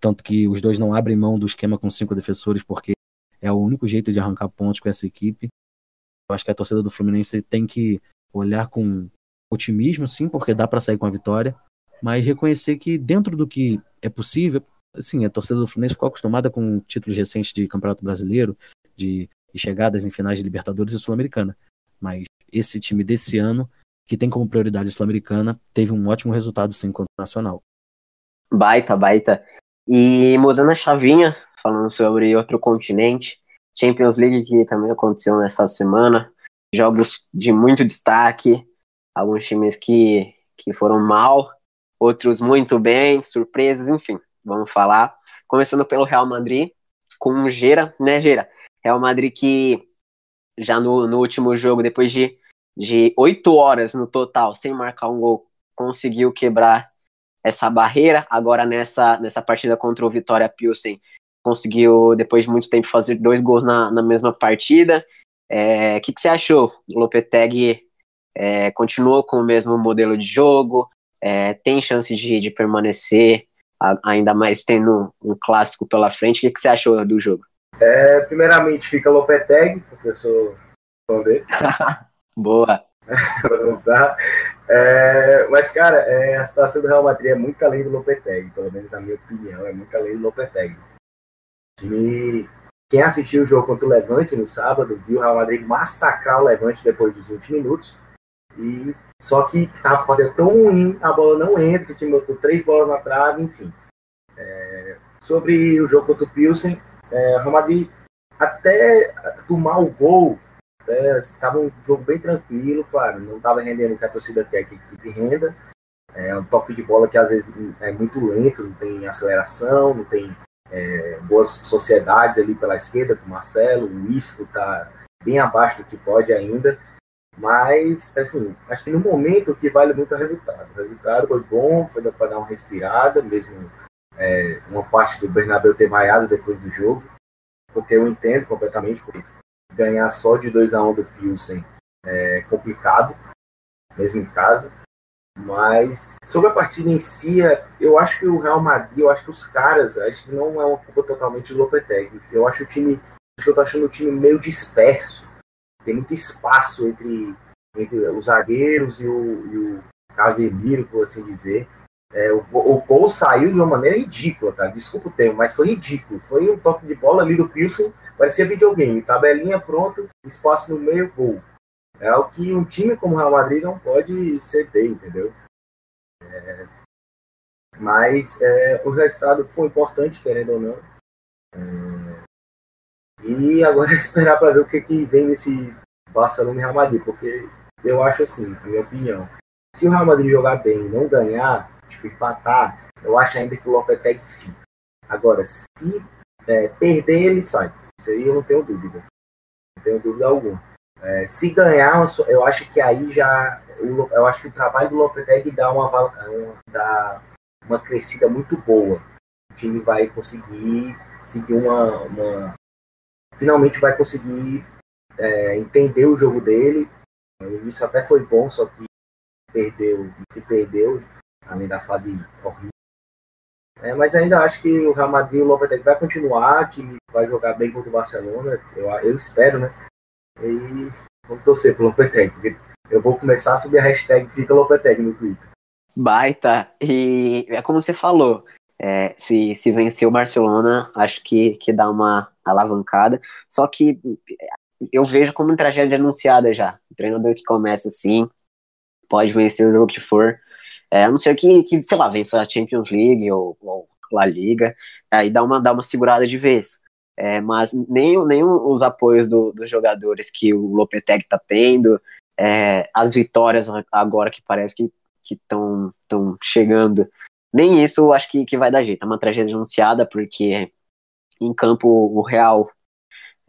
Tanto que os dois não abrem mão do esquema com cinco defensores, porque é o único jeito de arrancar pontos com essa equipe. Eu acho que a torcida do Fluminense tem que olhar com otimismo, sim, porque dá para sair com a vitória, mas reconhecer que dentro do que é possível, assim, a torcida do Fluminense ficou acostumada com títulos recentes de Campeonato Brasileiro, de, chegadas em finais de Libertadores e Sul-Americana. Mas esse time desse ano, que tem como prioridade a Sul-Americana, teve um ótimo resultado sim contra o Nacional.
Baita, baita. E mudando a chavinha, falando sobre outro continente, Champions League que também aconteceu nessa semana, jogos de muito destaque, alguns times que, que foram mal, outros muito bem, surpresas, enfim, vamos falar. Começando pelo Real Madrid, com o Gera, né, Gera? Real Madrid que já no, no último jogo, depois de de horas no total sem marcar um gol, conseguiu quebrar essa barreira. Agora nessa, nessa partida contra o Vitória Pilsen, conseguiu, depois de muito tempo, fazer dois gols na, na mesma partida. O é, que, que você achou? O Lopetegui é, continuou com o mesmo modelo de jogo? É, tem chance de, de permanecer, a, ainda mais tendo um clássico pela frente? O que, que você achou do jogo?
É, primeiramente fica Lopetegui, porque eu sou fã dele.
Boa.
É, mas, cara, é, a situação do Real Madrid é muito além do Lopetegui, pelo menos na minha opinião, é muito além do Lopetegui. time, quem assistiu o jogo contra o Levante no sábado, viu o Real Madrid massacrar o Levante depois dos 20 minutos. E só que tava fazendo tão ruim, a bola não entra, o time botou três bolas na trave, enfim. É, sobre o jogo contra o Pilsen, é, o Real Madrid até tomar o gol estava um jogo bem tranquilo, claro, não estava rendendo o que a torcida quer que equipe renda. É um toque de bola que às vezes é muito lento, não tem aceleração, não tem é, boas sociedades ali pela esquerda, com o Marcelo, o Isco está bem abaixo do que pode ainda. Mas, assim, acho que no momento o que vale muito é o resultado. O resultado foi bom, foi para dar uma respirada, mesmo é, uma parte do Bernabéu ter vaiado depois do jogo, porque eu entendo completamente, porque ganhar só de 2 a 1 um do Pilsen é complicado, mesmo em casa. Mas sobre a partida em si, é, eu acho que o Real Madrid, eu acho que os caras, acho que não é uma culpa totalmente do Lopetegui. Eu acho o time, acho que eu tô achando o time meio disperso. Tem muito espaço entre, entre os zagueiros e o, e o Casemiro, por assim dizer. É, o, o gol saiu de uma maneira ridícula, tá? Desculpa o termo, mas foi ridículo. Foi um toque de bola ali do Pilsen Parecia videogame, tabelinha pronto, espaço no meio, gol. É o que um time como o Real Madrid não pode ceder, entendeu? É, mas é, o resultado foi importante, querendo ou não. É, e agora é esperar para ver o que, que vem nesse Barcelona e Real Madrid, porque eu acho assim, na minha opinião, se o Real Madrid jogar bem e não ganhar, empatar, eu acho ainda que o Lopetegui fica. Agora, se é, perder, ele sai. Isso aí eu não tenho dúvida. Não tenho dúvida alguma. É, se ganhar, eu acho que aí já. Eu acho que o trabalho do Lopetegui dá uma, uma, dá uma crescida muito boa. O time vai conseguir seguir uma. uma finalmente vai conseguir é, entender o jogo dele. Isso até foi bom, só que perdeu, se perdeu, além da fase horrível é, mas ainda acho que o Real Madrid o Lopetegui vai continuar, que vai jogar bem contra o Barcelona, eu, eu espero, né? E vamos torcer pro Lopetegui, porque eu vou começar a subir a hashtag Fica Lopetegui no Twitter.
Baita. E é como você falou, é, se, se vencer o Barcelona, acho que, que dá uma alavancada. Só que eu vejo como uma tragédia anunciada já. O treinador que começa assim, pode vencer o jogo que for. É, a não ser que, que, sei lá, vença a Champions League ou, ou La Liga, aí dá uma, dá uma segurada de vez. É, mas nem, nem os apoios do, dos jogadores que o Lopetegui tá tendo, é, as vitórias agora que parece que estão tão chegando, nem isso eu acho que, que vai dar jeito. É uma tragédia anunciada, porque em campo o Real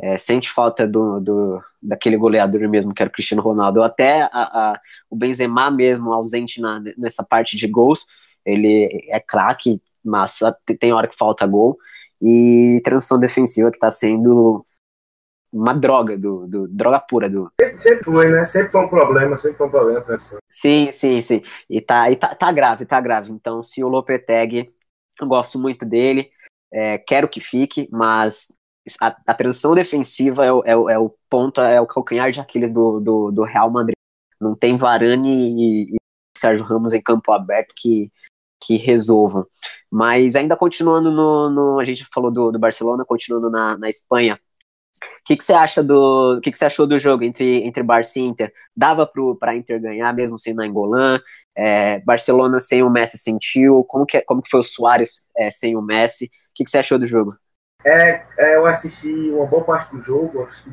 é, sente falta do, do, daquele goleador mesmo, que era o Cristiano Ronaldo, ou até a, a, o Benzema mesmo, ausente na, nessa parte de gols, ele é craque, mas tem hora que falta gol, e transição defensiva que está sendo uma droga, do, do droga pura do.
Sempre, foi, né? Sempre foi um problema, sempre foi um problema a transição.
Sim, sim, sim. E tá, e tá, tá grave, tá grave. Então, se o Lopetegui, eu gosto muito dele, é, quero que fique, mas a, a transição defensiva é o, é, o, é o ponto, é o calcanhar de Aquiles do, do, do Real Madrid. Não tem Varane e, e Sérgio Ramos em campo aberto que, que resolvam. Mas ainda continuando no, no, A gente falou do, do Barcelona, continuando na, na Espanha. O que, que você acha do. que, que você achou do jogo entre, entre Barça e Inter? Dava para Inter ganhar, mesmo sem Nainggolan? É, Barcelona sem o Messi sentiu? Como que, como que foi o Soares é, sem o Messi? O que, que você achou do jogo?
É, é, eu assisti uma boa parte do jogo, acho que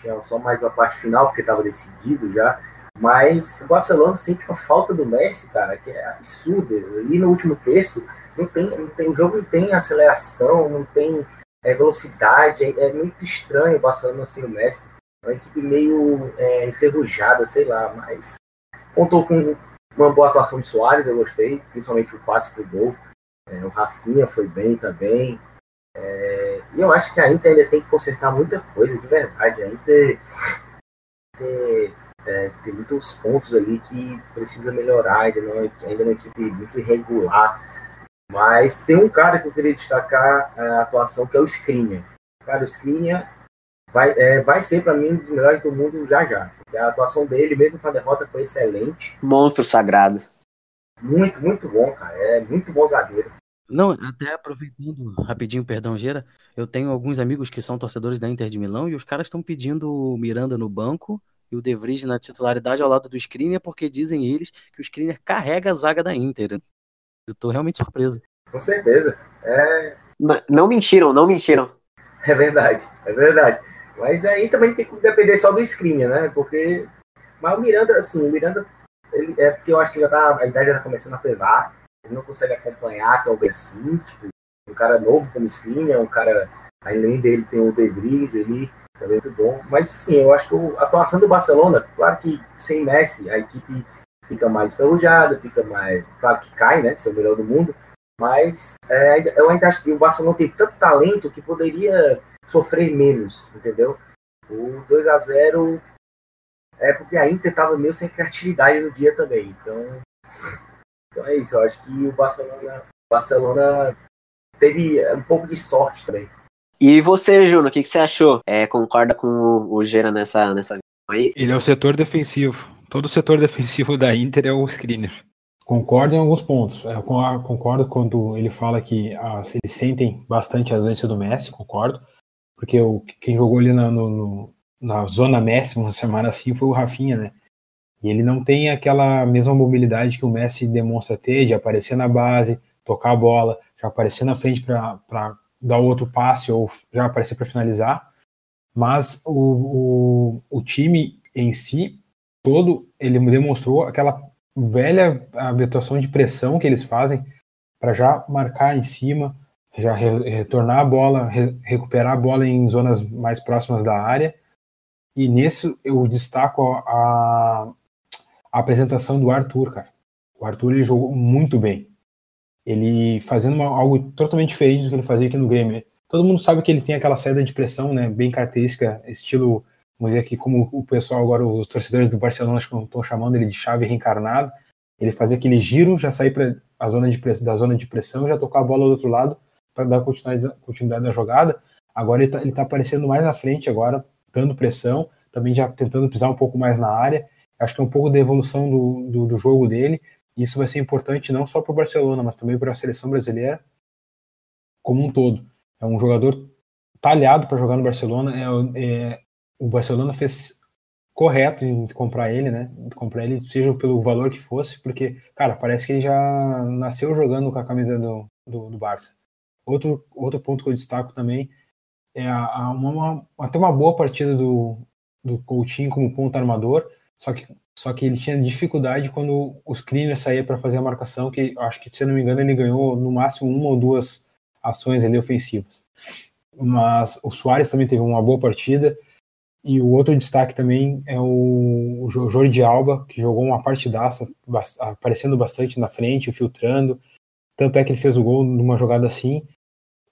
tínhamos só mais a parte final, porque estava decidido já. Mas o Barcelona sente uma falta do Messi, cara, que é absurda. Ali no último terço, não tem, não tem, o jogo não tem aceleração, não tem é, velocidade. É, é, muito estranho o Barcelona sem o Messi. É uma equipe meio é, enferrujada, sei lá, mas contou com uma boa atuação de Soares, eu gostei, principalmente o passe pro gol. É, o Rafinha foi bem também. É, e eu acho que a Inter ainda tem que consertar muita coisa, de verdade. A Inter tem, é, tem muitos pontos ali que precisa melhorar, ainda, não, ainda é uma equipe muito irregular. Mas tem um cara que eu queria destacar a atuação, que é o Skriniar. Cara, o Skriniar vai, é, vai ser, para mim, um dos melhores do mundo já já. A atuação dele, mesmo com a derrota, foi excelente.
Monstro sagrado.
Muito, muito bom, cara. É muito bom zagueiro.
Não, até aproveitando rapidinho, perdão, Gera, eu tenho alguns amigos que são torcedores da Inter de Milão e os caras estão pedindo o Miranda no banco e o De Vries na titularidade ao lado do Skriniar porque dizem eles que o Skriniar carrega a zaga da Inter. Eu tô realmente surpreso.
Com certeza. É...
Não mentiram, não mentiram.
É verdade, é verdade. Mas aí também tem que depender só do Skriniar, né? Porque. Mas o Miranda, assim, o Miranda, ele, é porque eu acho que já tá, a idade já tá começando a pesar ele não consegue acompanhar talvez assim, tipo, um cara novo como Skriniar, um cara, além dele tem o De Vries ali, também muito bom, mas enfim, eu acho que a atuação do Barcelona, claro que sem Messi, a equipe fica mais enferrujada, fica mais, claro que cai, né, ser o melhor do mundo, mas é, eu ainda acho que o Barcelona tem tanto talento que poderia sofrer menos, entendeu? O 2 a 0 é porque a Inter estava meio sem criatividade no dia também, então então é isso, eu acho que o Barcelona, Barcelona teve um pouco de sorte também.
E você, Juno, o que, que você achou? É, concorda com o Gera nessa, nessa aí?
Ele é o setor defensivo. Todo o setor defensivo da Inter é o screener. Concordo em alguns pontos. Eu concordo quando ele fala que ah, eles sentem bastante a ausência do Messi, concordo. Porque o, quem jogou ali na, no, na zona Messi uma semana assim foi o Rafinha, né? E ele não tem aquela mesma mobilidade que o Messi demonstra ter de aparecer na base, tocar a bola, já aparecer na frente para dar outro passe ou já aparecer para finalizar. Mas o, o, o time em si, todo, ele demonstrou aquela velha habituação de pressão que eles fazem para já marcar em cima, já re, retornar a bola, re, recuperar a bola em zonas mais próximas da área. E nisso eu destaco a, a apresentação do Arthur, cara. O Arthur ele jogou muito bem. Ele fazendo uma, algo totalmente diferente do que ele fazia aqui no Grêmio. Todo mundo sabe que ele tem aquela saída de pressão, né, bem característica, estilo, vamos dizer aqui, como o pessoal agora, os torcedores do Barcelona estão chamando ele de chave reencarnado. Ele fazia aquele giro, já sair para a zona de da zona de pressão, já tocar a bola do outro lado para dar continuidade, continuidade na jogada. Agora ele está tá aparecendo mais na frente agora, dando pressão, também já tentando pisar um pouco mais na área. Acho que é um pouco da evolução do, do, do jogo dele. Isso vai ser importante não só para o Barcelona, mas também para a seleção brasileira como um todo. É um jogador talhado para jogar no Barcelona. É, é, o Barcelona fez correto em comprar ele, né? Comprar ele, seja pelo valor que fosse, porque, cara, parece que ele já nasceu jogando com a camisa do, do, do Barça. Outro, outro ponto que eu destaco também é a, a uma, até uma boa partida do, do Coutinho como ponto armador, só que, só que ele tinha dificuldade quando os cleaners saíam para fazer a marcação, que acho que, se eu não me engano, ele ganhou no máximo uma ou duas ações ali ofensivas. Mas o Soares também teve uma boa partida, e o outro destaque também é o, Jordi Alba, que jogou uma partidaça, aparecendo bastante na frente, filtrando. Tanto é que ele fez o gol numa jogada assim,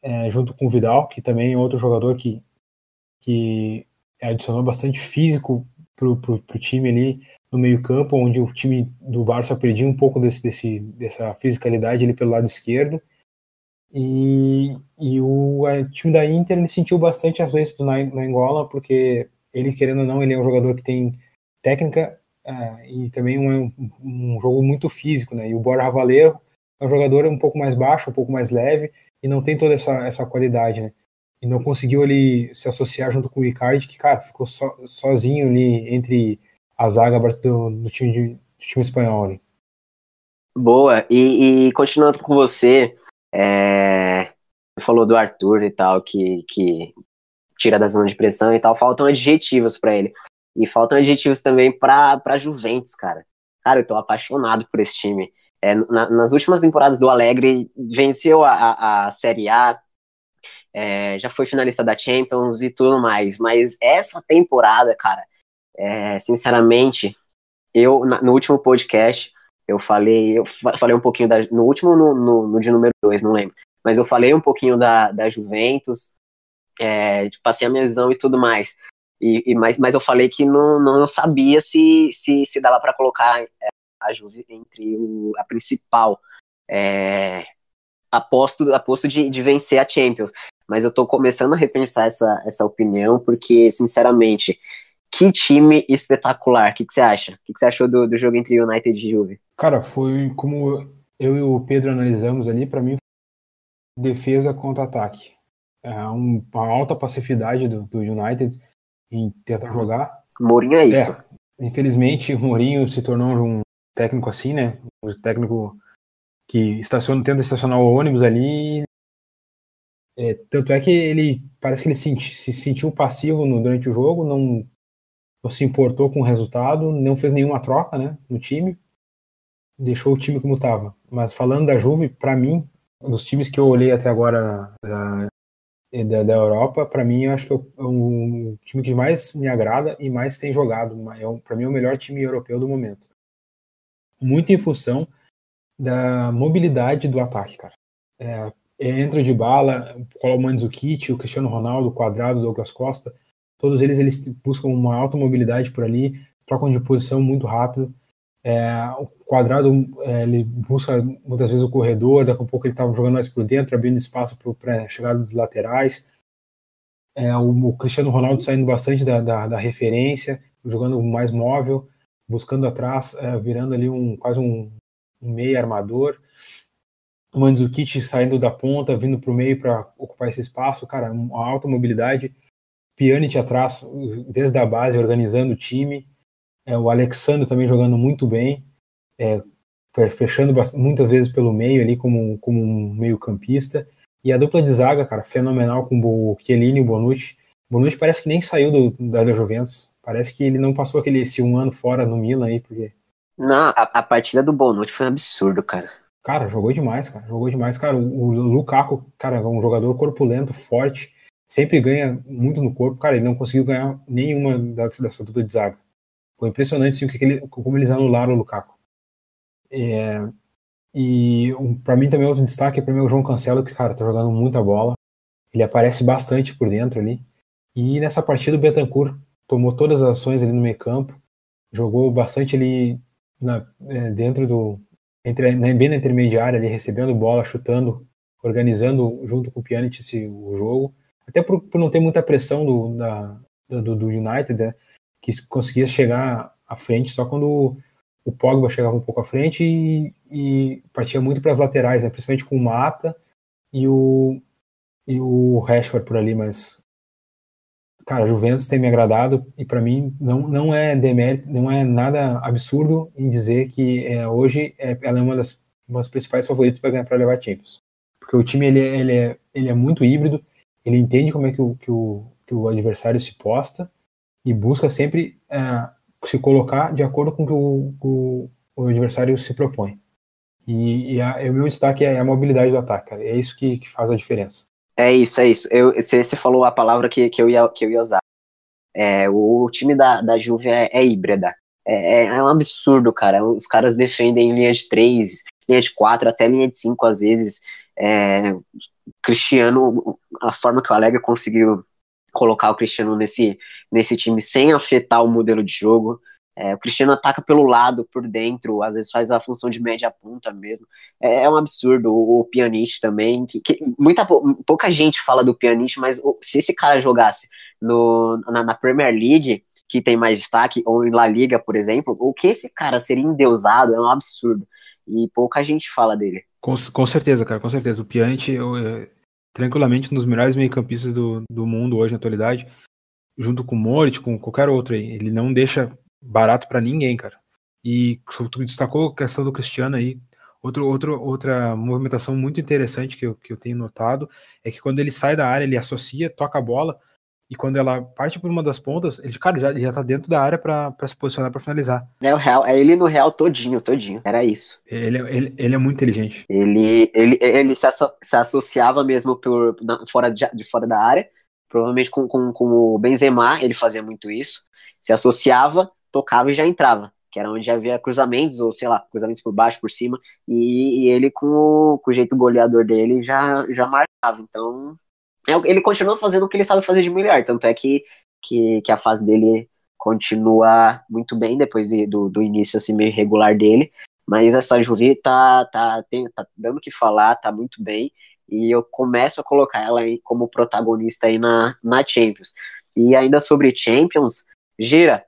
é, junto com o Vidal, que também é outro jogador que, que adicionou bastante físico para o time ali no meio-campo, onde o time do Barça perdia um pouco desse, desse, dessa fisicalidade ali pelo lado esquerdo. E, e o, time da Inter ele sentiu bastante as vezes na Angola, porque ele, querendo ou não, ele é um jogador que tem técnica uh, e também um, um, jogo muito físico, né? E o Borja Valero é um jogador um pouco mais baixo, um pouco mais leve e não tem toda essa, essa qualidade, né? E não conseguiu ali se associar junto com o Icardi, que, cara, ficou so, sozinho ali entre a zaga do, do time, de, do time espanhol. Ali.
Boa, e, e continuando com você, é, você falou do Arthur e tal, que, que tira da zona de pressão e tal, faltam adjetivos para ele. E faltam adjetivos também para Juventus, cara. Cara, eu tô apaixonado por esse time. É, na, nas últimas temporadas do Alegre, venceu a, a, a Série A, é, já foi finalista da Champions e tudo mais. Mas essa temporada, cara, é, sinceramente, eu, na, no último podcast, eu falei, eu falei um pouquinho da. No último, no, no, no de número 2, não lembro. Mas eu falei um pouquinho da, da Juventus, é, passei a minha visão e tudo mais. E, e, mas, mas eu falei que não, não sabia se, se, se dava para colocar é, a Juve entre o, a principal é, aposto, aposto de, de vencer a Champions. Mas eu tô começando a repensar essa, essa opinião, porque, sinceramente, que time espetacular. O que, que você acha? O que, que você achou do, do jogo entre United e Juve?
Cara, foi como eu e o Pedro analisamos ali, para mim, defesa contra ataque é, um, uma alta passividade do, do, United em tentar jogar.
Mourinho é isso. É,
infelizmente, o Mourinho se tornou um técnico assim, né? Um técnico que estaciona, tenta estacionar o ônibus ali. É, tanto é que ele parece que ele senti, se sentiu passivo no, durante o jogo, não, não se importou com o resultado, não fez nenhuma troca né, no time, deixou o time como estava. Mas falando da Juve, para mim, dos times que eu olhei até agora da, da, da Europa, para mim, eu acho que é é time que mais me agrada e mais tem jogado. É para mim, é o melhor time europeu do momento. Muito em função da mobilidade do ataque, cara. É, entra de bala, o Mandzukic, o Cristiano Ronaldo, o Quadrado, o Douglas Costa, todos eles eles buscam uma alta mobilidade por ali, trocam de posição muito rápido. É, o quadrado é, ele busca muitas vezes o corredor, daqui a pouco ele estava jogando mais por dentro, abrindo espaço para a chegada dos laterais. É, o, o, Cristiano Ronaldo saindo bastante da, da, da, referência, jogando mais móvel, buscando atrás, é, virando ali um quase um, um meio armador. O Mandzukic saindo da ponta, vindo para o meio para ocupar esse espaço, cara, uma alta mobilidade. Pjanic atrás, desde a base, organizando o time. É, o Alexandre também jogando muito bem, é, fechando muitas vezes pelo meio ali como, como um meio campista. E a dupla de zaga, cara, fenomenal com o Chiellini e o Bonucci. O Bonucci parece que nem saiu do, da, da Juventus. Parece que ele não passou aquele esse um ano fora no Milan aí, porque...
Não, a, a partida do Bonucci foi um absurdo, cara.
Cara, jogou demais, cara. Jogou demais. Cara, o, Lukaku, cara, é um jogador corpulento, forte, sempre ganha muito no corpo. Cara, ele não conseguiu ganhar nenhuma dessa, dessa dupla de zaga. Foi impressionante sim, que ele, como eles anularam o Lukaku. É, e um, para mim também outro destaque é para mim o João Cancelo, que cara tá jogando muita bola. Ele aparece bastante por dentro ali. E nessa partida o Betancourt tomou todas as ações ali no meio campo, jogou bastante ali na, é, dentro do entre bem na intermediária ali recebendo bola, chutando, organizando junto com o Pjanic o jogo. Até por, por não ter muita pressão do, da, do, do United, né? que conseguia chegar à frente só quando o Pogba chegava um pouco à frente e, e partia muito para as laterais, né? principalmente com o Mata e o, e o Rashford por ali, mas cara, Juventus tem me agradado e para mim não, não é demérito, não é nada absurdo em dizer que é, hoje é, ela é uma das, uma das principais favoritas para levar Champions, porque o time ele, ele, é, ele é muito híbrido, ele entende como é que o, que o, que o adversário se posta e busca sempre é, se colocar de acordo com o que o, o, o adversário se propõe. E, e, a, o meu destaque é a mobilidade do ataque, cara. é isso que, que faz a diferença.
É isso, é isso. Eu, você, você falou a palavra que, que, eu, ia, que eu ia usar. É, o time da, da Juve é, é híbrida. É, é, é, um absurdo, cara. Os caras defendem linha de 3, linha de 4, até linha de 5 às vezes. É, Cristiano, a forma que o Alegre conseguiu colocar o Cristiano nesse, nesse time sem afetar o modelo de jogo. É, o Cristiano ataca pelo lado, por dentro, às vezes faz a função de média ponta mesmo. É, é um absurdo. O, o também, que, que, muita pouca gente fala do Pianiste, mas se esse cara jogasse no, na, na, Premier League, que tem mais destaque, ou em La Liga, por exemplo, o que esse cara seria endeusado é um absurdo. E pouca gente fala dele.
Com, com certeza, cara, com certeza. O Pianiste é tranquilamente um dos melhores meio-campistas do, do mundo hoje na atualidade, junto com o Moritz, com qualquer outro aí. Ele não deixa barato para ninguém, cara. E tu destacou a questão do Cristiano aí. Outro, outro, outra movimentação muito interessante que eu, que eu tenho notado é que quando ele sai da área, ele associa, toca a bola, e quando ela parte por uma das pontas, ele, cara, já, já tá dentro da área para se posicionar para finalizar.
É o real, é ele no real todinho, todinho. Era isso.
Ele, ele, ele é muito inteligente.
Ele, ele, ele se, asso, se associava mesmo por, na, fora de, de, fora da área, provavelmente com, com, com o Benzema, ele fazia muito isso. Se associava, tocava e já entrava, que era onde havia cruzamentos, ou sei lá, cruzamentos por baixo, por cima, e, e ele com o, com o jeito goleador dele já, já marcava. Então, é ele continua fazendo o que ele sabe fazer de melhor, tanto é que, que, que a fase dele continua muito bem depois de, do, do início assim meio regular dele, mas essa Juve tá, tá, tem, tá dando o que falar, tá muito bem, e eu começo a colocar ela aí como protagonista aí na, na Champions. E ainda sobre Champions, Gira,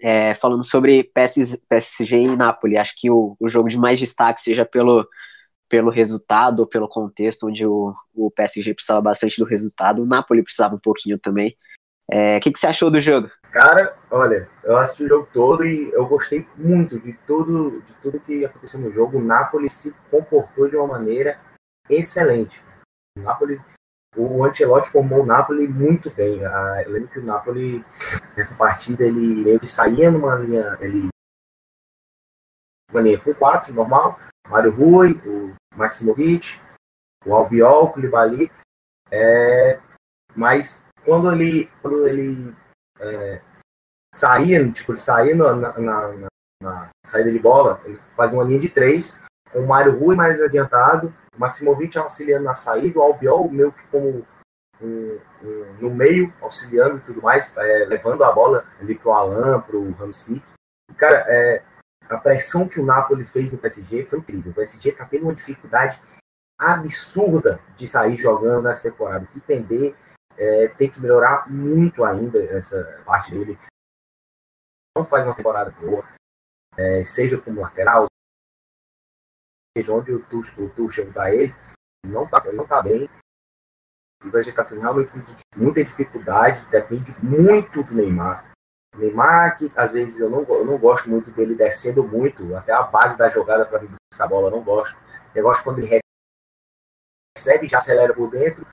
é, falando sobre PS, PSG e Napoli, acho que o, o jogo de mais destaque seja pelo, pelo resultado ou pelo contexto, onde o, o PSG precisava bastante do resultado, o Napoli precisava um pouquinho também. É, o é, que, que você achou do jogo?
Cara, olha, eu assisti o jogo todo e eu gostei muito de tudo, de tudo que aconteceu no jogo. O Napoli se comportou de uma maneira excelente. O Napoli o Ancelotti formou o Napoli muito bem. Eu lembro que o Napoli, nessa partida, ele meio que saía numa linha, ele uma linha com quatro, normal, Mário Rui, o Maximovic, o Albiol, o Koulibaly, é, mas quando ele, quando ele é, saía, tipo, ele saía na, na, na, na, saída de bola, ele fazia uma linha de três, com o Mário Rui mais adiantado, Maximovic auxiliando na saída, o Albiol meio que como um, um, no meio, auxiliando e tudo mais, é, levando a bola ali pro Alan, pro Ramsey. Cara, é, a pressão que o Napoli fez no PSG foi incrível. O PSG tá tendo uma dificuldade absurda de sair jogando nessa temporada. Que tender, é, tem que melhorar muito ainda essa parte dele. Não faz uma temporada boa, é, seja como lateral, onde o Tuchel, o dá ele, não tá, não tá bem. E tá tendo realmente muita dificuldade, depende muito do Neymar. O Neymar, que às vezes eu não, eu não gosto muito dele descendo muito, até a base da jogada para vir buscar a bola, eu não gosto. Eu gosto quando ele recebe, já acelera por dentro,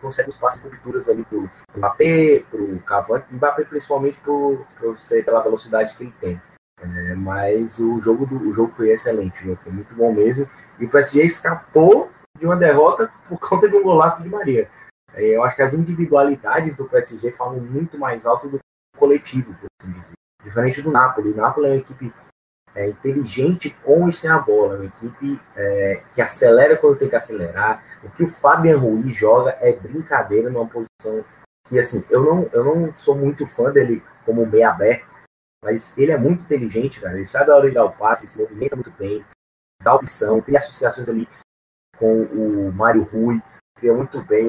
consegue os passes coberturas ali pro Mbappé, pro Cavani, Mbappé principalmente por, por ser pela velocidade que ele tem. É, mas o jogo, do, o jogo foi excelente, jogo foi muito bom mesmo. E o PSG escapou de uma derrota por conta de um golaço de Maria. É, eu acho que as individualidades do PSG falam muito mais alto do que o coletivo, por assim dizer. Diferente do Napoli. O Napoli é uma equipe é, inteligente com e sem a bola, uma equipe é, que acelera quando tem que acelerar. O que o Fabian Ruiz joga é brincadeira numa posição que, assim, eu não, eu não sou muito fã dele como meio aberto, mas ele é muito inteligente, cara. Ele sabe a hora de dar o passe, se movimenta muito bem, dá opção, tem associações ali com o Mário Rui, cria muito bem.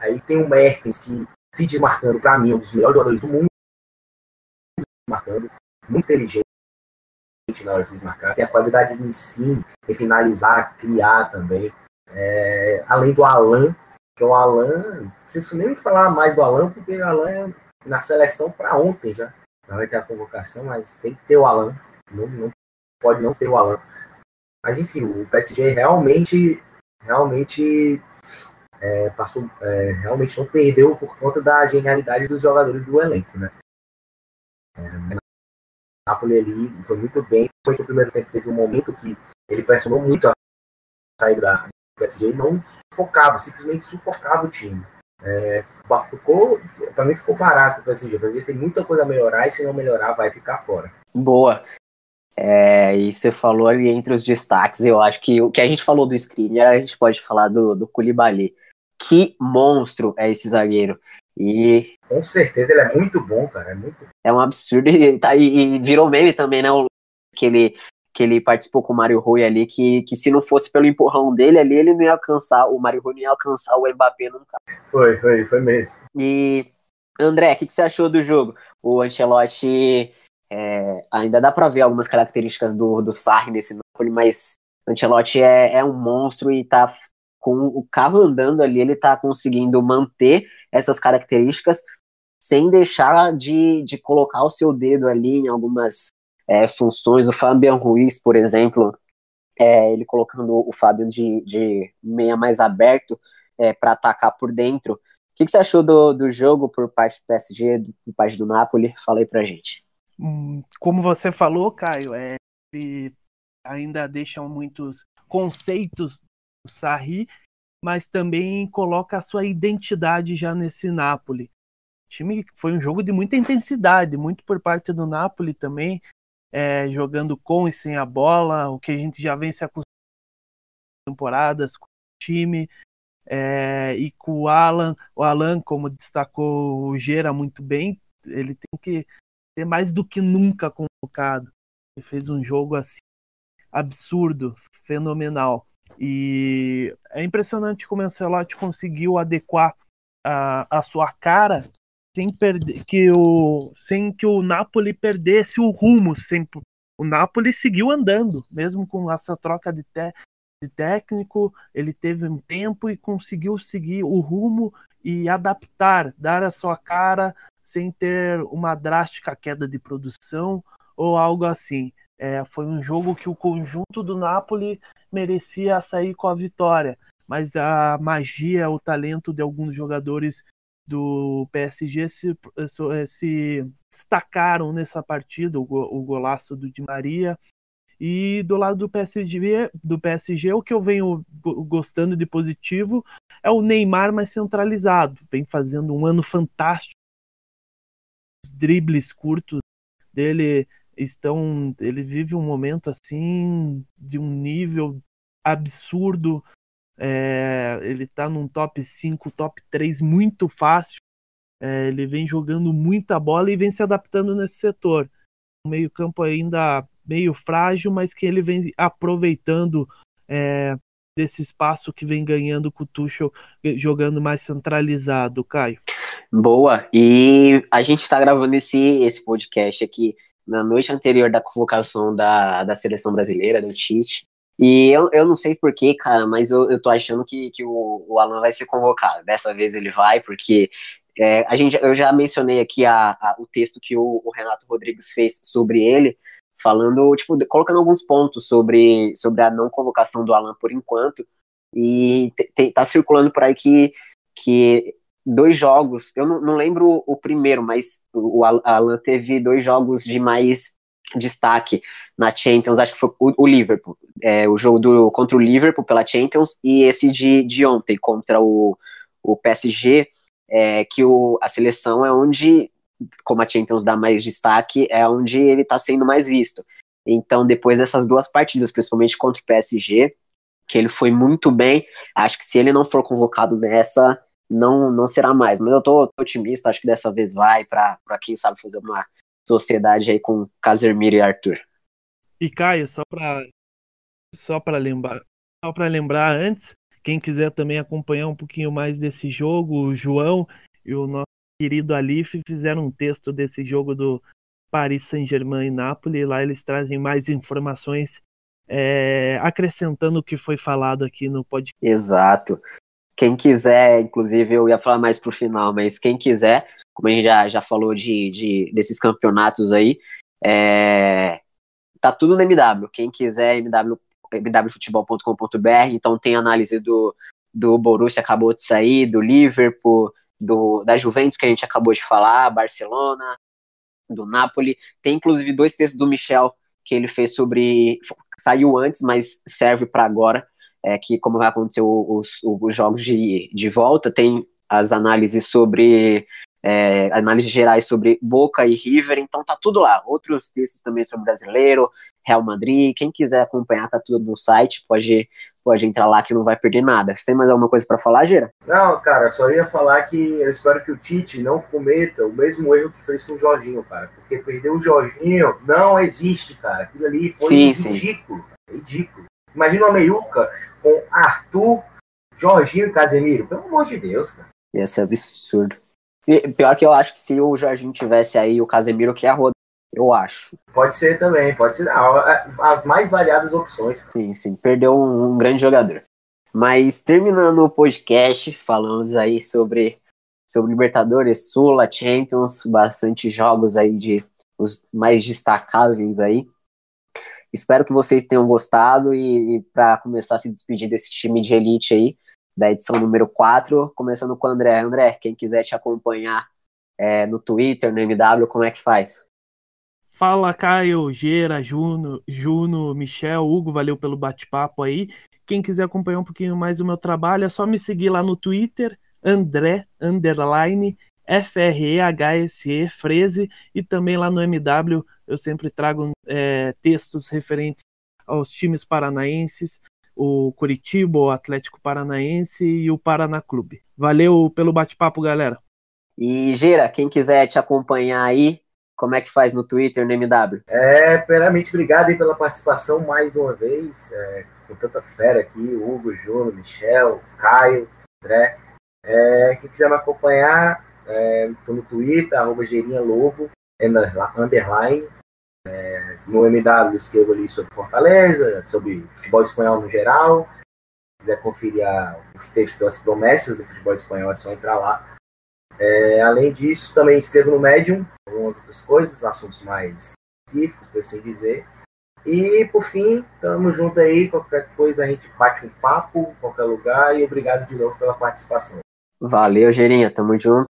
Aí tem o Mertens, que se desmarcando, para mim, é um dos melhores jogadores do mundo. marcando, muito inteligente na hora de se marcar, tem a qualidade do ensino, em finalizar, criar também. É, além do Alan, que o Alan, não preciso nem falar mais do Alan, porque o Alan é na seleção para ontem já. Vai ter a convocação, mas tem que ter o Alan. Não, não pode não ter o Alan. Mas enfim, o PSG realmente, realmente é, passou, é, realmente não perdeu por conta da genialidade dos jogadores do elenco, né? É, Napoli ali foi muito bem. Foi que o primeiro tempo teve um momento que ele pressionou muito a saída da PSG e não sufocava, simplesmente sufocava o time. É, ficou, para mim ficou barato o PSG. O PSG tem muita coisa a melhorar e se não melhorar vai ficar fora.
Boa. É, e você falou ali entre os destaques, eu acho que o que a gente falou do Skriniar, a gente pode falar do, do Koulibaly. Que monstro é esse zagueiro. E
com certeza ele é muito bom, cara. É, muito...
é um absurdo. E, tá, e virou meme também, né? O, que, ele, que ele participou com o Mário Rui ali, que, que se não fosse pelo empurrão dele ali, ele não ia alcançar, o Mário Rui não ia alcançar o Mbappé nunca.
Foi, foi, foi mesmo.
E, André, o que, que você achou do jogo? O Ancelotti. É, ainda dá para ver algumas características do, do Sarri nesse Napoli, mas o Ancelotti é, é um monstro e tá com o carro andando ali, ele tá conseguindo manter essas características sem deixar de, de colocar o seu dedo ali em algumas é, funções. O Fabian Ruiz, por exemplo, é, ele colocando o Fábio de, de meia mais aberto é, para atacar por dentro. O que, que, você achou do, do jogo por parte do PSG, do, por parte do Napoli? Fala aí pra gente.
Hum, como você falou, Caio, é, ele ainda deixa muitos conceitos do Sarri, mas também coloca a sua identidade já nesse Napoli time foi um jogo de muita intensidade, muito por parte do Napoli também, é, jogando com e sem a bola, o que a gente já vem se acostumando temporadas com o time. É, e com o Alan, o Alan, como destacou o Gera muito bem, ele tem que ser mais do que nunca convocado. Ele fez um jogo assim absurdo, fenomenal. E é impressionante como o Ancelotti conseguiu adequar a, a sua cara sem perder que o sem que o Napoli perdesse o rumo, sem o Napoli seguiu andando, mesmo com essa troca de, te, técnico, ele teve um tempo e conseguiu seguir o rumo e adaptar, dar a sua cara sem ter uma drástica queda de produção ou algo assim. É, foi um jogo que o conjunto do Napoli merecia sair com a vitória, mas a magia, o talento de alguns jogadores do PSG se, se destacaram nessa partida, o golaço do Di Maria. E do lado do PSG, do PSG, o que eu venho gostando de positivo é o Neymar mais centralizado. Vem fazendo um ano fantástico. Os dribles curtos dele estão. Ele vive um momento assim de um nível absurdo. É, ele está num top 5, top 3 muito fácil. É, ele vem jogando muita bola e vem se adaptando nesse setor. O meio-campo ainda meio frágil, mas que ele vem aproveitando é, desse espaço que vem ganhando com o Tuchel jogando mais centralizado, Caio.
Boa, e a gente está gravando esse, esse podcast aqui na noite anterior da convocação da, da seleção brasileira, do Tite. E eu, eu não sei porquê, cara, mas eu, eu tô achando que, que o, o Alan vai ser convocado. Dessa vez ele vai, porque é, a gente, eu já mencionei aqui a, a, o texto que o, o, Renato Rodrigues fez sobre ele, falando, tipo, colocando alguns pontos sobre, sobre a não convocação do Alan por enquanto. E tá circulando por aí que, que dois jogos, eu não, não lembro o primeiro, mas o, o Alan teve dois jogos de mais destaque na Champions, acho que foi o, o Liverpool, é, o jogo do, contra o Liverpool pela Champions e esse de, de ontem contra o, o PSG, é, que o, a seleção é onde, como a Champions dá mais destaque, é onde ele está sendo mais visto. Então, depois dessas duas partidas, principalmente contra o PSG, que ele foi muito bem, acho que se ele não for convocado nessa, não, não será mais. Mas eu tô, tô otimista, acho que dessa vez vai para quem sabe fazer uma sociedade aí com Casemiro e Arthur.
E Caio, só para só para lembrar, só para lembrar antes, quem quiser também acompanhar um pouquinho mais desse jogo, o João e o nosso querido Alif fizeram um texto desse jogo do Paris Saint-Germain e Napoli. Lá eles trazem mais informações, é, acrescentando o que foi falado aqui no podcast.
Exato. Quem quiser, inclusive eu ia falar mais pro final, mas quem quiser, como a gente já, já falou de, de desses campeonatos aí, é, tá tudo no MW. Quem quiser, MW, mwfutebol.com.br, então tem análise do, do Borussia acabou de sair, do Liverpool, do, da Juventus que a gente acabou de falar, Barcelona, do Napoli. Tem inclusive dois textos do Michel que ele fez sobre. saiu antes, mas serve para agora. É, que como vai acontecer os, os jogos de, de volta, tem as análises sobre é, análises gerais sobre Boca e River, então tá tudo lá. Outros textos também sobre brasileiro, Real Madrid, quem quiser acompanhar tá tudo no site, pode pode entrar lá que não vai perder nada. Você tem mais alguma coisa para falar, Gira?
Não, cara, só ia falar que eu espero que o Tite não cometa o mesmo erro que fez com o Jorginho, cara. Porque perder o Jorginho não existe, cara. Aquilo ali foi sim, ridículo. Sim. Ridículo. Imagina uma meiuca com Arthur, Jorginho e Casemiro. Pelo amor de Deus, cara.
Ia ser absurdo. E, pior que eu acho que se o Jorginho tivesse aí o Casemiro que é a roda eu acho.
Pode ser também, pode ser. Ah, as mais variadas opções.
Sim, sim. Perdeu um, um, grande jogador. Mas terminando o podcast, falamos aí sobre, sobre Libertadores, Sula, Champions, bastante jogos aí de os mais destacáveis aí. Espero que vocês tenham gostado e, e para começar a se despedir desse time de elite aí, da edição número 4, começando com o André. André, quem quiser te acompanhar é, no Twitter, no MW, como é que faz?
Fala Caio, Gera, Juno, Juno, Michel, Hugo, valeu pelo bate-papo aí. Quem quiser acompanhar um pouquinho mais do meu trabalho, é só me seguir lá no Twitter, André, underline, F-R-E-H-S-E, Freze, e também lá no MW eu sempre trago é, textos referentes aos times paranaenses, o Curitiba, o Atlético Paranaense e o Paraná Clube. Valeu pelo bate-papo, galera.
E Gera, quem quiser te acompanhar aí, como é que faz no Twitter, no MW?
É, primeiramente, obrigado aí pela participação mais uma vez, é, com tanta fera aqui, Hugo, Júnior, Michel, Caio, André. É, quem quiser me acompanhar, estou é, no Twitter, arroba Geirinha Lobo, underline. É, no MW escrevo ali sobre Fortaleza, sobre futebol espanhol no geral. Se quiser conferir a, os textos das promessas do futebol espanhol, é só entrar lá. É, além disso, também escrevo no Medium, algumas outras coisas, assuntos mais específicos, por assim dizer. E, por fim, tamo junto aí. Qualquer coisa a gente bate um papo, qualquer lugar. E obrigado de novo pela participação.
Valeu, Gerinha. Tamo junto.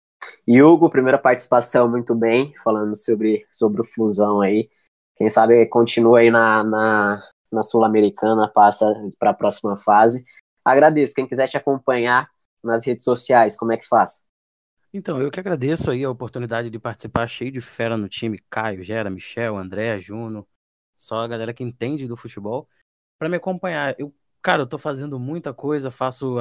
E Hugo, primeira participação, muito bem, falando sobre, sobre o Flusão aí. Quem sabe continua aí na, na, na Sul-Americana, passa para a próxima fase. Agradeço. Quem quiser te acompanhar nas redes sociais, como é que faz?
Então, eu que agradeço aí a oportunidade de participar cheio de fera no time, Caio, Gera, Michel, André, Juno, só a galera que entende do futebol, para me acompanhar. Eu, cara, eu tô fazendo muita coisa, faço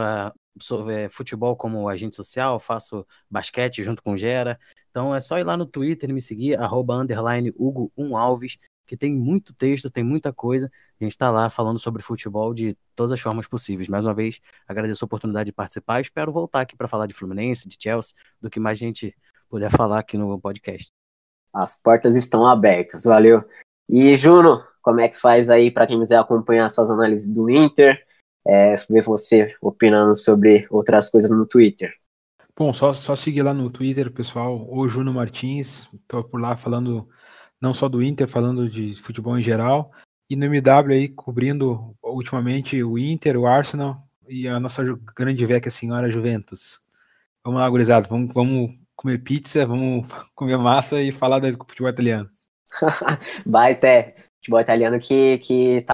sou, é, futebol como agente social, faço basquete junto com Gera, então é só ir lá no Twitter e me seguir, arroba underline Hugo1 Alves, que tem muito texto, tem muita coisa. A gente está lá falando sobre futebol de todas as formas possíveis. Mais uma vez, agradeço a oportunidade de participar. Espero voltar aqui para falar de Fluminense, de Chelsea, do que mais a gente puder falar aqui no podcast.
As portas estão abertas, valeu. E Juno, como é que faz aí para quem quiser acompanhar suas análises do Inter, é, ver você opinando sobre outras coisas no Twitter?
Bom, só, só seguir lá no Twitter, pessoal, o Juno Martins, estou por lá falando não só do Inter, falando de futebol em geral, e no MW aí cobrindo ultimamente o Inter, o Arsenal e a nossa grande velha senhora Juventus. Vamos lá, gurizada, vamos, vamos comer pizza, vamos comer massa e falar do futebol italiano.
Baita, futebol italiano que, que tá...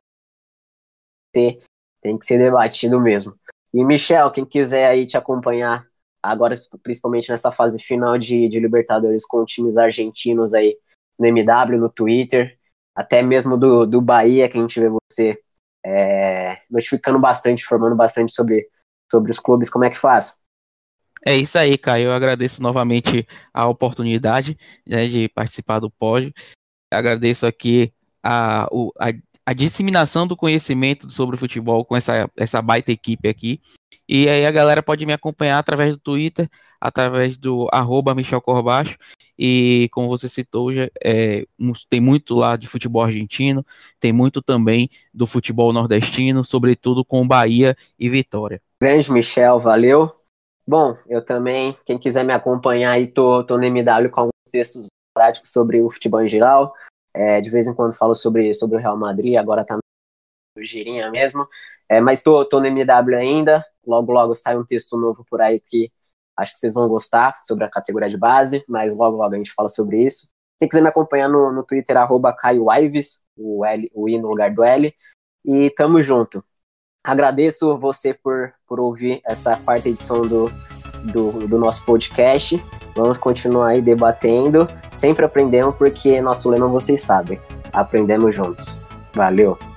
tem que ser debatido mesmo. E Michel, quem quiser aí te acompanhar agora, principalmente nessa fase final de, de Libertadores com times argentinos aí, no MW, no Twitter, até mesmo do, do Bahia, que a gente vê você é, notificando bastante, formando bastante sobre, sobre os clubes. Como é que faz?
É isso aí, Caio. Eu agradeço novamente a oportunidade né, de participar do pódio. Agradeço aqui a, a, a disseminação do conhecimento sobre o futebol com essa, essa baita equipe aqui. E aí a galera pode me acompanhar através do Twitter, através do arroba Michel Corbacho. E como você citou, já, é, tem muito lá de futebol argentino, tem muito também do futebol nordestino, sobretudo com Bahia e Vitória.
Grande Michel, valeu. Bom, eu também, quem quiser me acompanhar aí, tô, tô no MW com alguns textos práticos sobre o futebol em geral. É, de vez em quando falo sobre, sobre o Real Madrid, agora tá no girinha mesmo. É, mas tô, tô no MW ainda. Logo, logo sai um texto novo por aí que acho que vocês vão gostar sobre a categoria de base, mas logo, logo a gente fala sobre isso. Quem quiser me acompanhar no, no Twitter, arroba Caio Ives, o, L, o I no lugar do L. E tamo junto. Agradeço você por, por ouvir essa quarta edição do, do, do nosso podcast. Vamos continuar aí debatendo, sempre aprendendo, porque nosso lema vocês sabem. Aprendemos juntos. Valeu!